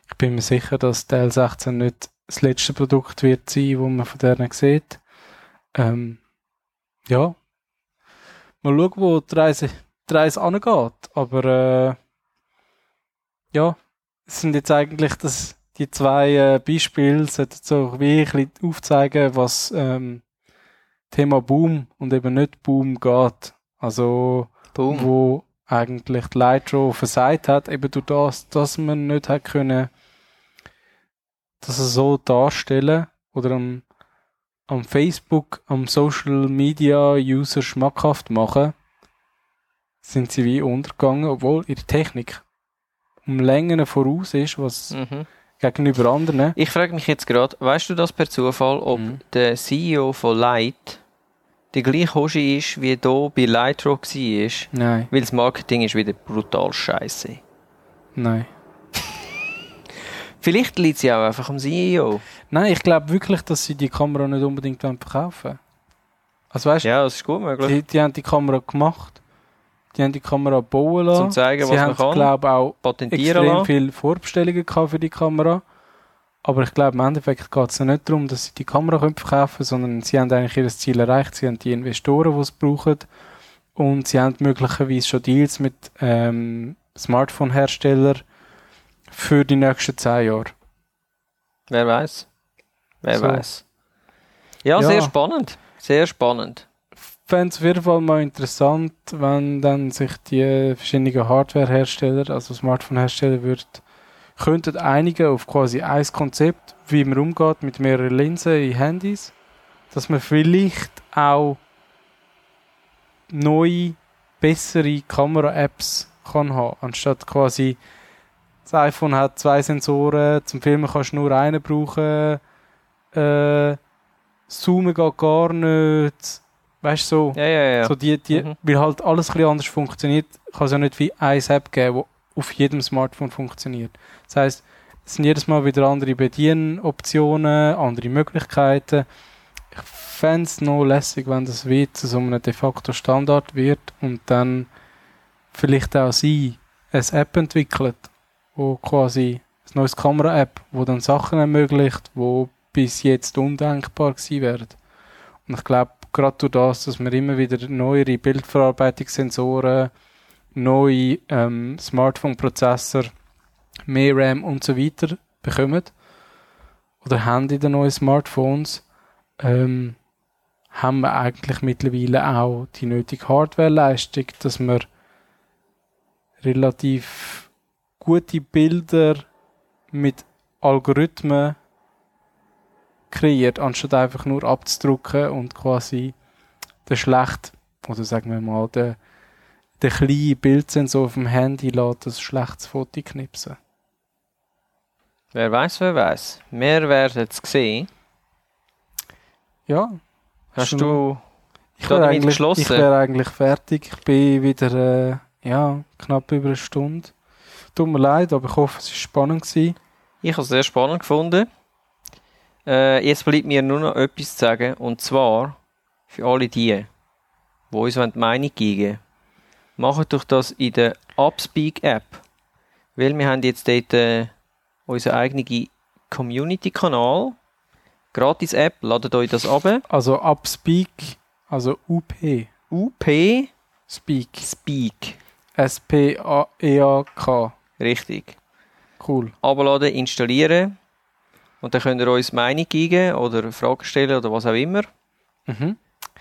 Ich bin mir sicher, dass der L16 nicht das letzte Produkt wird sein, wo man von denen sieht. Ähm, ja. Mal schauen, wo die Reise, die Reise angeht. Aber äh, ja, es sind jetzt eigentlich das, die zwei äh, Beispiele, sollten so wie ein bisschen aufzeigen, was ähm, Thema Boom und eben nicht Boom geht. Also, Boom. wo eigentlich die Lightro versagt hat, eben durch das, dass man nicht hat können, das so darstellen oder am, am Facebook, am Social Media User schmackhaft machen, sind sie wie untergegangen, obwohl ihre Technik um Längen voraus ist, was Mhm. gegenüber anderen. Ich frage mich jetzt gerade, weißt du das per Zufall, ob Mhm. der CEO von Light der gleiche Hoshi ist, wie hier bei Lightrock war? Nein, Weil das Marketing ist wieder brutal scheiße. nein. Vielleicht liegt sie auch einfach am CEO. Nein, ich glaube wirklich, dass sie die Kamera nicht unbedingt wollen verkaufen Also weißt Ja, das ist gut möglich. die, die haben die Kamera gemacht, die haben die Kamera bauen lassen. Zum zeigen, sie was haben, man kann. glaube auch Patentieren extrem lassen. viele Vorbestellungen gehabt für die Kamera. Aber ich glaube, im Endeffekt geht es ja nicht darum, dass sie die Kamera können verkaufen können, sondern sie haben eigentlich ihr Ziel erreicht. Sie haben die Investoren, die es brauchen. Und sie haben möglicherweise schon Deals mit ähm, Smartphone-Herstellern für die nächsten zehn Jahre. Wer weiß? Wer So. weiß? Ja, Ja. sehr spannend. Sehr spannend. fände es auf jeden Fall mal interessant, wenn dann sich die verschiedenen Hardware-Hersteller, also Smartphone-Hersteller, würd, könnten einigen auf quasi ein Konzept, wie man umgeht mit mehreren Linsen in Handys, dass man vielleicht auch neue, bessere Kamera-Apps kann haben, anstatt quasi das iPhone hat zwei Sensoren, zum Filmen kannst du nur einen brauchen, äh, Zoomen geht gar nicht, weißt du so. Ja, ja, ja. So die, die, Mhm. Weil halt alles ein anders funktioniert, kann es ja nicht wie eine App geben, die auf jedem Smartphone funktioniert. Das heisst, es sind jedes Mal wieder andere Bedienoptionen, andere Möglichkeiten. Ich fände es noch lässig, wenn das wie zu so einem de facto Standard wird und dann vielleicht auch sie eine App entwickelt, wo quasi ein neues Kamera-App, wo dann Sachen ermöglicht, wo bis jetzt undenkbar gewesen wären. Und ich glaube, gerade durch das, dass wir immer wieder neuere Bildverarbeitungssensoren, neue ähm, Smartphone-Prozessor, mehr RAM und so weiter bekommen, oder haben in den neuen Smartphones, ähm, haben wir eigentlich mittlerweile auch die nötige Hardware-Leistung, dass wir relativ gute Bilder mit Algorithmen kreiert, anstatt einfach nur abzudrucken und quasi den schlecht, oder sagen wir mal, den, den kleinen Bildsensor auf dem Handy lässt das schlechtes Foto knipsen. Wer weiß, wer weiß. Wir werden es sehen. Ja. Hast Schon- du Ich damit wäre eigentlich, geschlossen? ich wär eigentlich fertig. Ich bin wieder, äh, ja, knapp über eine Stunde. Tut mir leid, aber ich hoffe, es war spannend gewesen. Ich habe es sehr spannend gefunden. Äh, jetzt bleibt mir nur noch etwas zu sagen. Und zwar für alle die, die uns die Meinung geben macht doch das in der Upspeak-App. Weil wir haben jetzt dort äh, unseren eigenen Community-Kanal. Gratis-App, ladet euch das ab. Also Upspeak, also UP, UP Speak, Speak. S-P-A-E-A-K. Richtig. Cool. Abladen, installieren. Und dann könnt ihr uns Meinung geben oder Fragen stellen oder was auch immer. Mhm.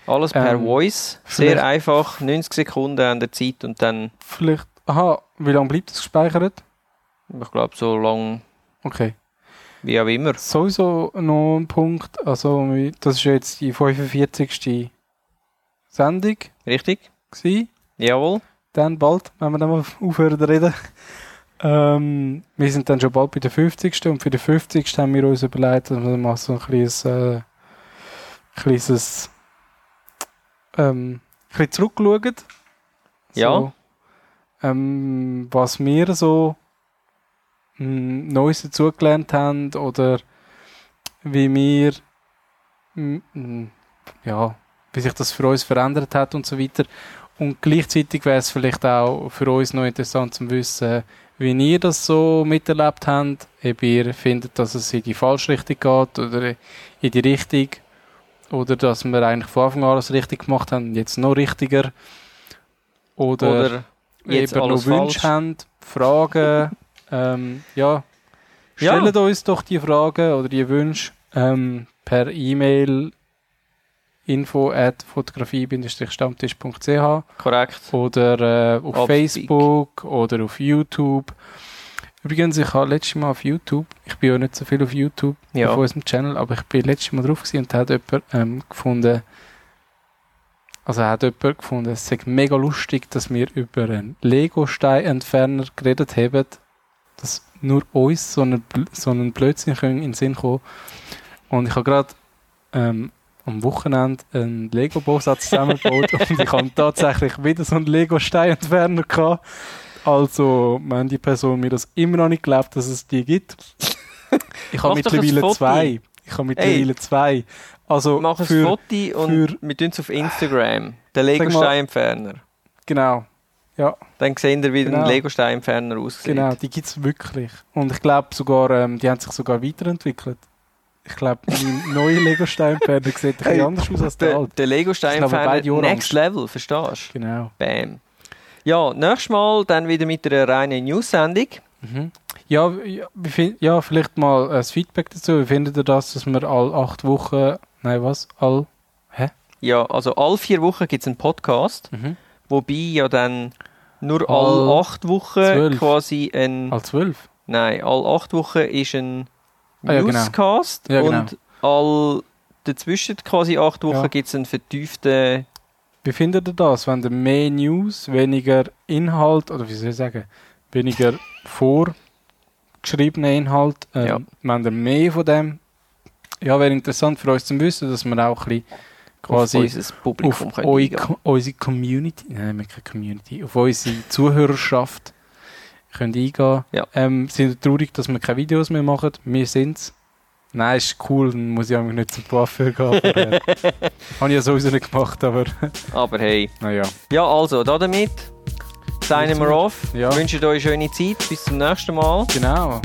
Alles per Ähm, Voice. Sehr einfach. 90 Sekunden an der Zeit und dann, Vielleicht, aha, wie lange bleibt das gespeichert? ich glaube, so lang Okay. wie auch immer. Sowieso noch ein Punkt, also das ist jetzt die 45. Sendung Richtig? gewesen. Jawohl. Dann bald, wenn wir dann mal aufhören zu reden. Ähm, wir sind dann schon bald bei der 50. Und für die 50. haben wir uns überlegt, dass wir mal so ein kleines, äh, kleines ähm, ein bisschen zurückschauen. Ja. So, ähm, was wir so mh, Neues dazugelernt haben oder wie wir mh, mh, ja, wie sich das für uns verändert hat und so weiter. Und gleichzeitig wäre es vielleicht auch für uns noch interessant zu wissen, wie ihr das so miterlebt habt, ob ihr findet, dass es in die falsche Richtung geht oder in die Richtung oder dass wir eigentlich von Anfang an alles richtig gemacht haben und jetzt noch richtiger oder, Oder jetzt eben noch Wünsche falsch. haben, Fragen, ähm, ja, Ja. stellt uns doch die Fragen oder die Wünsche ähm, per E-Mail info at fotografie-stammtisch.ch Korrekt. oder äh, auf Upspeak. Facebook oder auf YouTube. Übrigens, ich habe letztes Mal auf YouTube, ich bin ja nicht so viel auf YouTube Ja. auf unserem Channel, aber ich bin letztes Mal drauf und da hat jemand ähm, gefunden, also hat jemand gefunden, es sei mega lustig, dass wir über einen Lego-Stein-Entferner geredet haben, dass nur uns so einen, so einen Blödsinn können in den Sinn kommen. Und ich habe gerade ähm, am Wochenende einen Lego-Bausatz zusammengebaut und ich habe tatsächlich wieder so einen Lego-Stein-Entferner gehabt. Also, wenn die Person mir das immer noch nicht glaubt, dass es die gibt. Ich habe mittlerweile zwei. Ich habe mittlerweile zwei. Also, Mach ein für, Foto und für- wir tun es auf Instagram. Der Lego-Steinentferner. genau. Ja, Dann sehen wir, wie Genau. ein Lego-Steinentferner aussieht. genau, die gibt es wirklich. Und ich glaube sogar, ähm, die haben sich sogar weiterentwickelt. Ich glaube, mein neuer Lego-Steinentferner sieht ein bisschen Hey, anders aus als der alte. der orange. next level, verstehst du? Genau. Bam. Ja, nächstes Mal dann wieder mit einer reinen News-Sendung. Mhm. Ja, ja, ja, vielleicht mal ein Feedback dazu. Wie findet ihr das, dass wir all acht Wochen, nein, was? All, Ja, also alle vier Wochen gibt es einen Podcast, mhm. wobei ja dann nur All alle acht Wochen zwölf. quasi ein... all zwölf? Nein, alle acht Wochen ist ein Ah, ja, genau. Newscast Ja, genau. und all dazwischen quasi acht Wochen Ja. gibt es einen vertieften... Wie findet ihr das, wenn ihr mehr News, weniger Inhalt, oder wie soll ich sagen, weniger vorgeschriebenen Inhalt, ähm, Ja. wenn ihr mehr von dem, ja, wäre interessant für uns zu wissen, dass wir auch ein bisschen quasi auf unser Publikum auf eu, unsere Community, nein, wir keine Community, auf unsere Zuhörerschaft können eingehen. Ja. Ähm, sind traurig, dass wir keine Videos mehr machen. Wir sind's. Nein, ist cool, dann muss ich eigentlich nicht zum Coiffeur gehen. Aber, äh, habe ich ja sowieso nicht gemacht, aber Aber hey. naja. Ja, also, damit signen wir off. Ja. Wünschen euch eine schöne Zeit. Bis zum nächsten Mal. Genau.